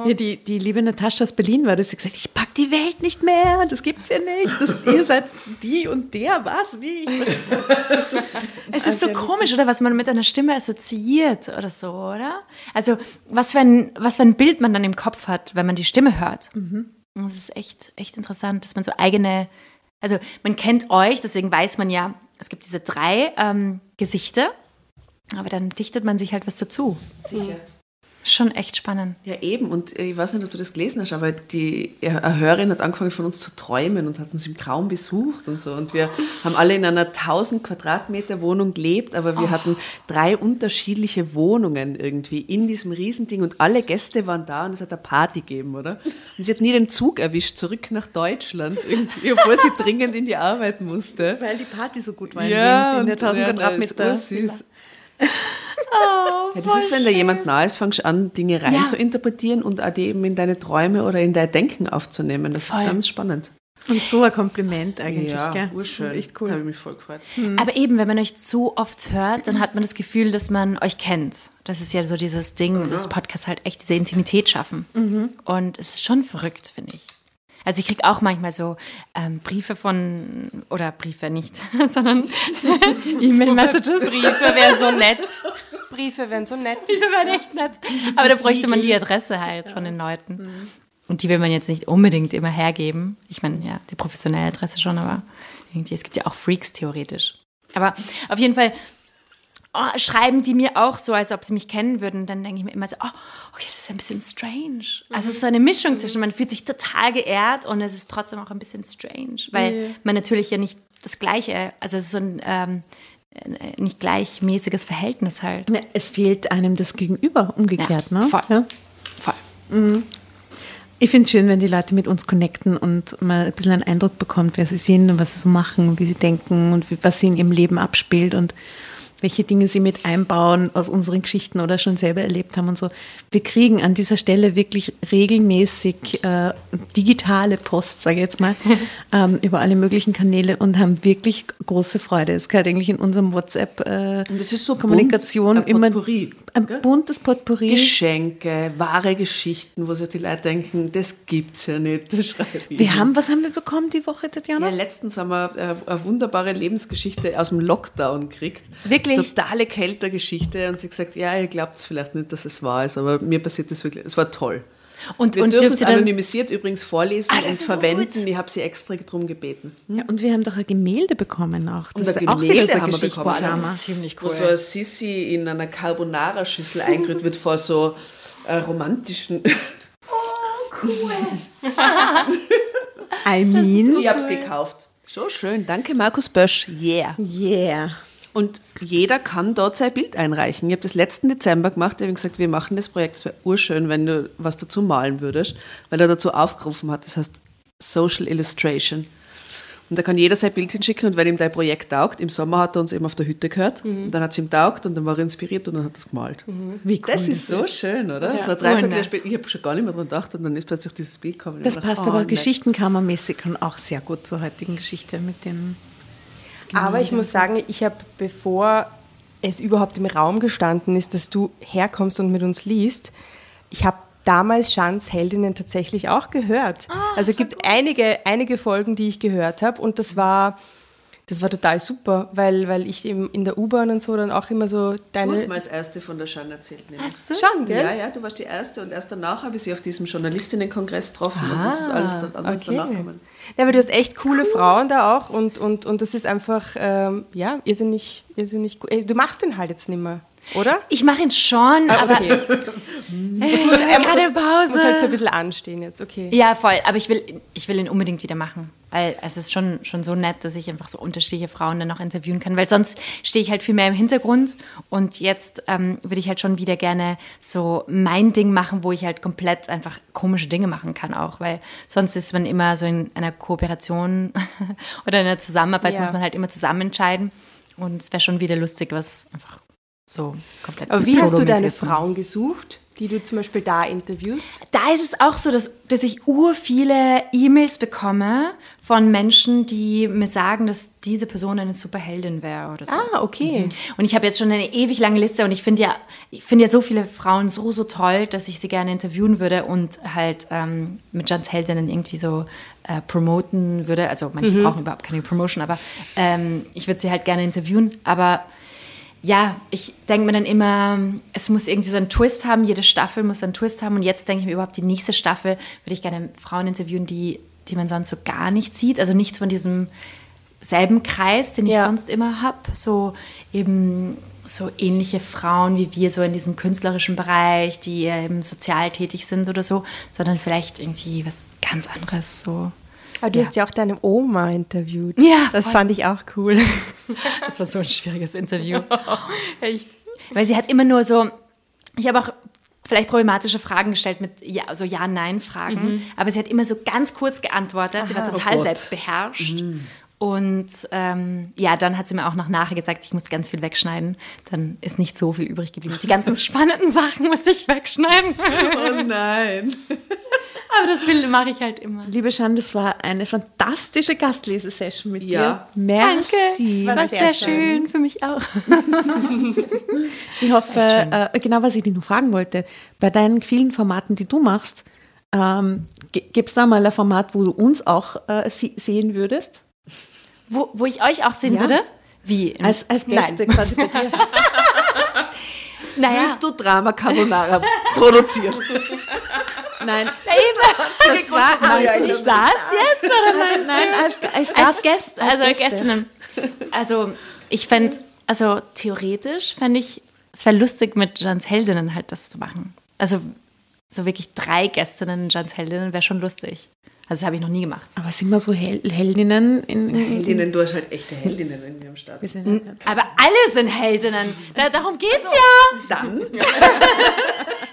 Ja, die, die liebe Natascha aus Berlin war das. Sie gesagt, ich pack die Welt nicht mehr, das gibt's ja nicht. Das, ihr seid die und der, was, wie? Es ist so komisch, oder was man mit einer Stimme assoziiert oder so, oder? Also, was für ein, was für ein Bild man dann im Kopf hat, wenn man die Stimme hört. Und Das ist echt, echt interessant, dass man so eigene, also man kennt euch, deswegen weiß man ja, es gibt diese drei ähm, Gesichter, aber dann dichtet man sich halt was dazu. Sicher. Schon echt spannend. Ja, eben. Und ich weiß nicht, ob du das gelesen hast, aber die eine Hörerin hat angefangen von uns zu träumen und hat uns im Traum besucht und so. Und wir haben alle in einer 1000 Quadratmeter Wohnung gelebt, aber wir hatten drei unterschiedliche Wohnungen irgendwie in diesem Riesending und alle Gäste waren da und es hat eine Party gegeben, oder? Und sie hat nie den Zug erwischt, zurück nach Deutschland irgendwie, obwohl sie dringend in die Arbeit musste. Weil die Party so gut war Ja, in, in der und- 1000 ja, Quadratmeter. Ist süß. ja, das ist, wenn da jemand nah ist, fangst du an, Dinge rein Ja. zu interpretieren und auch die eben in deine Träume oder in dein Denken aufzunehmen. Das Voll. ist ganz spannend. Und so ein Kompliment eigentlich, ja, gell? urschön. Echt Habe cool. ich mich voll gefreut. Aber eben, wenn man euch zu oft hört, dann hat man das Gefühl, dass man euch kennt. Das ist ja so dieses Ding, dass Podcasts halt echt diese Intimität schaffen. Und es ist schon verrückt, finde ich. Also ich kriege auch manchmal so ähm, Briefe von, oder Briefe nicht, sondern E-Mail-Messages. Briefe wäre so nett. Briefe wären so nett. Briefe wären echt nett. Aber da bräuchte man die Adresse halt von den Leuten. Und die will man jetzt nicht unbedingt immer hergeben. Ich meine, ja, die professionelle Adresse schon, aber irgendwie, es gibt ja auch Freaks theoretisch. Aber auf jeden Fall oh, schreiben die mir auch so, als ob sie mich kennen würden. Dann denke ich mir immer so, oh, okay, das ist ein bisschen strange. Also es ist so eine Mischung zwischen, man fühlt sich total geehrt und es ist trotzdem auch ein bisschen strange, weil man natürlich ja nicht das Gleiche, also es ist so ein ähm, äh, nicht gleichmäßiges Verhältnis halt. Ne, Es fehlt einem das Gegenüber, umgekehrt, Ja, ne? voll. Ja. Voll. Ich finde es schön, wenn die Leute mit uns connecten und man ein bisschen einen Eindruck bekommt, wer sie sind und was sie so machen, wie sie denken und was sie in ihrem Leben abspielt und welche Dinge sie mit einbauen aus unseren Geschichten oder schon selber erlebt haben und so. Wir kriegen an dieser Stelle wirklich regelmäßig äh, digitale Post, sage ich jetzt mal, ähm, über alle möglichen Kanäle und haben wirklich große Freude. Es gehört eigentlich in unserem WhatsApp äh, Und es ist so Kommunikation bunt, ein immer ein gell? buntes Potpourri. Geschenke, wahre Geschichten, wo sich die Leute denken, das gibt's ja nicht. Das. Wir haben, was haben wir bekommen die Woche, Tatjana? Ja, letztens haben wir äh, eine wunderbare Lebensgeschichte aus dem Lockdown gekriegt. Wirklich? Totale Kältergeschichte. Und sie gesagt, ja, ihr glaubt es vielleicht nicht, dass es wahr ist, aber mir passiert das wirklich. Es war toll. Und, Wir und dürfen es anonymisiert übrigens vorlesen Ah, und ist verwenden. gut. ich habe sie extra darum gebeten. Ja, und wir haben doch ein Gemälde bekommen auch. Das Und ein ist auch wieder Gemälde so haben wir bekommen. Das ziemlich Wo so ein Sissi in einer Carbonara-Schüssel eingerührt wird vor so äh, romantischen... I mean, ich habe es gekauft. So schön. Danke, Markus Bösch. Yeah. yeah. Und jeder kann dort sein Bild einreichen. Ich habe das letzten Dezember gemacht. Ich habe gesagt, wir machen das Projekt. Es wäre urschön, wenn du was dazu malen würdest, weil er dazu aufgerufen hat. Das heißt Social Illustration. Und da kann jeder sein Bild hinschicken und wenn ihm dein Projekt taugt, im Sommer hat er uns eben auf der Hütte gehört und dann hat es ihm taugt und dann war er inspiriert und dann hat er es gemalt. Wie cool Das ist so schön, oder? So drei nett. später, ich habe schon gar nicht mehr dran gedacht und dann ist plötzlich dieses Bild gekommen. Das dachte, passt oh, aber nett. geschichtenkammermäßig und auch sehr gut zur heutigen Geschichte mit dem. Aber ich muss sagen, ich habe, bevor es überhaupt im Raum gestanden ist, dass du herkommst und mit uns liest, ich habe damals Schans Heldinnen tatsächlich auch gehört. also es gibt einige, einige Folgen, die ich gehört habe und das war, Das war total super, weil, weil ich eben in der U-Bahn und so dann auch immer so Du deine. hast mir als Erste von der Jeanne erzählt. Nämlich. Schon, gell? Ja, ja, du warst die Erste und erst danach habe ich sie auf diesem Journalistinnenkongress getroffen und das ist alles dann, alles danach gekommen. Ja, aber du hast echt coole Frauen da auch und, und, und das ist einfach, ähm, ja, irrsinnig, irrsinnig gut. Ey, Du machst den halt jetzt nicht mehr, oder? Ich mache ihn schon, aber Okay. es muss gerade Pause. Muss halt so ein bisschen anstehen jetzt, okay. Ja, voll. Aber ich will, ich will ihn unbedingt wieder machen. Weil es ist schon, schon so nett, dass ich einfach so unterschiedliche Frauen dann noch interviewen kann. Weil sonst stehe ich halt viel mehr im Hintergrund. Und jetzt ähm, würde ich halt schon wieder gerne so mein Ding machen, wo ich halt komplett einfach komische Dinge machen kann auch. Weil sonst ist man immer so in einer Kooperation oder in einer Zusammenarbeit, Ja. muss man halt immer zusammen entscheiden. Und es wäre schon wieder lustig, was einfach so komplett Aber wie hast du deine. Frauen gesucht, die du zum Beispiel da interviewst? Da ist es auch so, dass, dass ich ur viele E-Mails bekomme von Menschen, die mir sagen, dass diese Person eine super Heldin wäre oder so. Ah, okay. Und ich habe jetzt schon eine ewig lange Liste und ich finde ja, ich finde ja so viele Frauen so, so toll, dass ich sie gerne interviewen würde und halt ähm, mit Jans Heldinnen irgendwie so äh, promoten würde. Also manche brauchen überhaupt keine Promotion, aber ähm, ich würde sie halt gerne interviewen. Aber ja, ich denke mir dann immer, es muss irgendwie so einen Twist haben, jede Staffel muss so einen Twist haben und jetzt denke ich mir überhaupt, die nächste Staffel würde ich gerne Frauen interviewen, die, die man sonst so gar nicht sieht, also nichts von diesem selben Kreis, den ich Ja. sonst immer habe, so eben so ähnliche Frauen wie wir so in diesem künstlerischen Bereich, die eben sozial tätig sind oder so, sondern vielleicht irgendwie was ganz anderes so. Aber du Ja. hast ja auch deine Oma interviewt. Ja, Das voll. fand ich auch cool. Das war so ein schwieriges Interview. Echt? Weil sie hat immer nur so, ich habe auch vielleicht problematische Fragen gestellt mit ja, so Ja-Nein-Fragen, aber sie hat immer so ganz kurz geantwortet. Sie war total Gott. selbstbeherrscht. Und ähm, ja, dann hat sie mir auch noch nachher gesagt, ich muss ganz viel wegschneiden. Dann ist nicht so viel übrig geblieben. Die ganzen spannenden Sachen musste ich wegschneiden. Oh nein. Aber das will mache ich halt immer. Liebe Jeanne, das war eine fantastische Gastlesesession mit Ja. dir. Merci. Das war sehr, schön. für mich auch. Ich hoffe, äh, genau was ich dich noch fragen wollte, bei deinen vielen Formaten, die du machst, ähm, gibt es da mal ein Format, wo du uns auch äh, sie sehen würdest? Wo, wo ich euch auch sehen Ja. würde? Wie? Als, als Gäste quasi bei dir. naja, Willst du Drama Carbonara produzieren? Nein, das war meinst du nicht das jetzt? Oder meinst nein, als, als, als Gast, Gäste, also Gäste. Gästinnen. Also ich fände, also theoretisch fände ich, es wäre lustig mit Jans Heldinnen halt das zu machen. Also so wirklich drei Gästinnen Jans Heldinnen wäre schon lustig. Also das habe ich noch nie gemacht. Aber sind wir so Hel Heldinnen in, in, in Heldinnen, du hast halt echte Heldinnen in ihrem Start. wir sind, Aber alle sind Heldinnen. Da, darum geht's ja. Dann?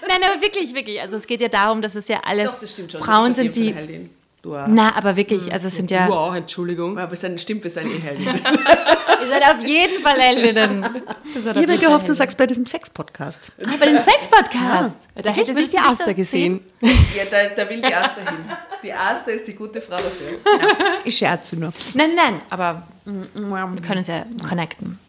Nein, aber wirklich, wirklich. Also es geht ja darum, dass es ja alles Doch, das stimmt schon. Frauen sind, jeden die. Du auch. Na, aber wirklich, also es sind ja. Wow, Entschuldigung. Aber es ist stimmt, wir sind eh Heldin. Ihr seid auf jeden Fall Heldinnen. ich habe gehofft, du sagst bei diesem Sex-Podcast. Ah, bei dem Sex-Podcast. Da Hätte sich die Aster gesehen. ja, da, da will die Asta hin. Die Asta ist die gute Frau dafür. Ich scherze nur. Nein, nein, aber wir können uns ja connecten.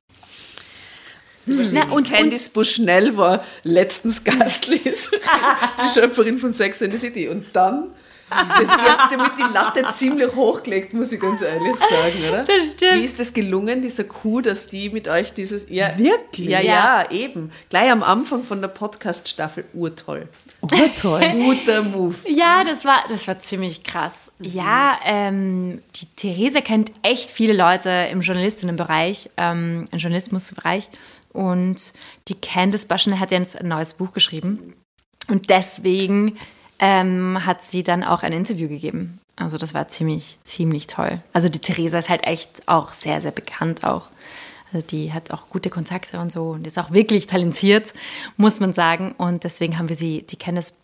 Na, und Candice Bushnell war letztens Gastleser, die Schöpferin von Sex and the City. Und dann, das, habt damit die Latte ziemlich hochgelegt, muss ich ganz ehrlich sagen, oder? Das stimmt. Wie ist das gelungen, dieser Kuh, dass die mit euch dieses... Ja, Wirklich? Ja, Ja. ja, eben. Gleich am Anfang von der Podcast-Staffel, urtoll. Oh, toll. Guter Move. Ja, das war, das war ziemlich krass. Ja, ähm, die Therese kennt echt viele Leute im Journalistinnenbereich, ähm, im Journalismusbereich. Und die Candice Baschner hat jetzt ein neues Buch geschrieben. Und deswegen ähm, hat sie dann auch ein Interview gegeben. Also das war ziemlich, ziemlich toll. Also die Theresa ist halt echt auch sehr, sehr bekannt auch. Also die hat auch gute Kontakte und so und ist auch wirklich talentiert, muss man sagen. Und deswegen haben wir sie, die Candice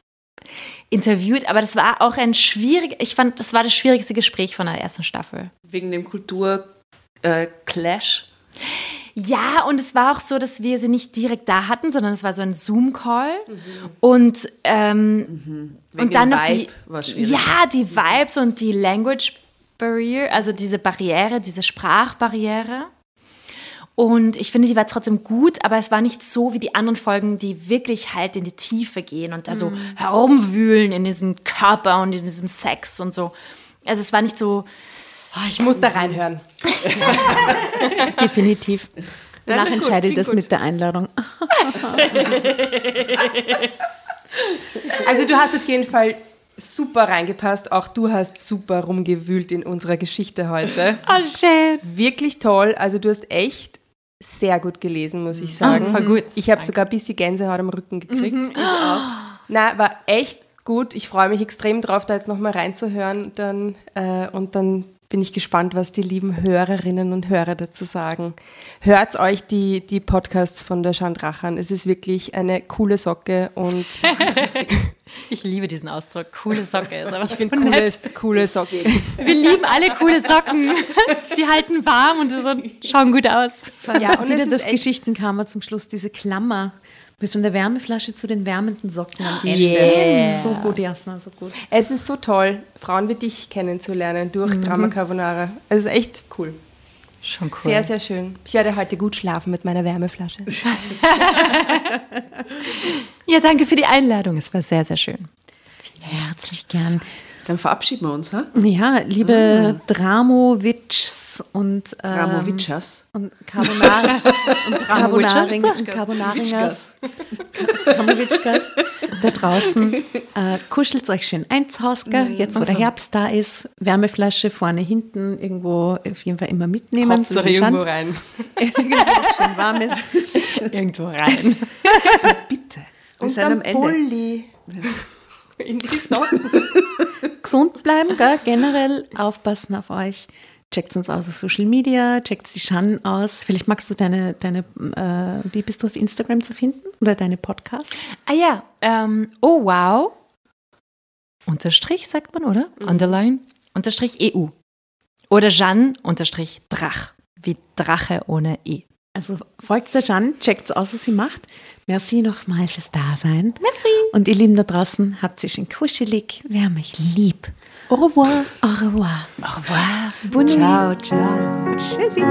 interviewt, aber das war auch ein schwierig, ich fand, das war das schwierigste Gespräch von der ersten Staffel. Wegen dem Kultur-Clash. Ja, und es war auch so, dass wir sie nicht direkt da hatten, sondern es war so ein Zoom-Call. Und, ähm, Wegen und dann noch die, ja, die Vibes und die Language Barrier, also diese Barriere, diese Sprachbarriere. Und ich finde, die war trotzdem gut, aber es war nicht so wie die anderen Folgen, die wirklich halt in die Tiefe gehen und da so herumwühlen in diesem Körper und in diesem Sex und so. Also es war nicht so, Oh, ich muss da reinhören. Definitiv. Danach entscheide ich das gut. mit der Einladung. Also du hast auf jeden Fall super reingepasst. Auch du hast super rumgewühlt in unserer Geschichte heute. Oh, schön. Wirklich toll. Also du hast echt sehr gut gelesen, muss ich sagen. voll gut. Ich habe sogar ein bisschen Gänsehaut am Rücken gekriegt. Ich auch. Na, war echt gut. Ich freue mich extrem drauf, da jetzt nochmal reinzuhören. Dann, äh, und dann bin ich gespannt, was die lieben Hörerinnen und Hörer dazu sagen. Hört euch die, die Podcasts von der Chandrach an. Es ist wirklich eine coole Socke und Ich liebe diesen Ausdruck. Coole Socke. Ist aber ich so nett. coole, coole Socke. Wir lieben alle coole Socken. Die halten warm und so, schauen gut aus. Ja, und Wieder das Geschichtenkammer zum Schluss, diese Klammer. Wie von der Wärmeflasche zu den wärmenden Socken am Ende. Yeah. So gut, Jasna, so gut. Es ist so toll, Frauen wie dich kennenzulernen durch Drama Carbonara. Es ist echt cool. Schon cool. Sehr, sehr schön. Ich werde heute gut schlafen mit meiner Wärmeflasche. Ja, danke für die Einladung. Es war sehr, sehr schön. Herzlich gern. Dann verabschieden wir uns, ha? Ja, liebe Und, ähm, Ramowitschas. und Carbonara und Carbonaring und Carbonaringers, Kramowitschkas da draußen. Äh, Kuschelt euch schön ein Hause, gell? jetzt wo der Herbst da ist. Wärmeflasche vorne, hinten, irgendwo auf jeden Fall immer mitnehmen. Hauptsache irgendwo rein. Irgendwo, was schön warm ist. Irgendwo rein. Bitte. Wir Und dann am Ende. Bulli. In die Socken. Gesund bleiben, gell? generell aufpassen auf euch. Checkt uns aus auf Social Media, checkt die Shan aus. Vielleicht magst du deine, deine äh, wie bist du auf Instagram zu finden? Oder deine Podcasts? Ah ja, ähm, oh wow. Unterstrich sagt man, oder? Underline. Unterstrich EU. Oder Jeanne unterstrich Drach. Wie Drache ohne E. Also folgt der Jan, checkt aus, was sie macht. Merci nochmal fürs Dasein. Merci. Und ihr Lieben da draußen, habt sich schön kuschelig. Wir haben euch lieb. Au revoir. Au revoir. Au revoir. Bonne Ciao, ciao. Tschüssi.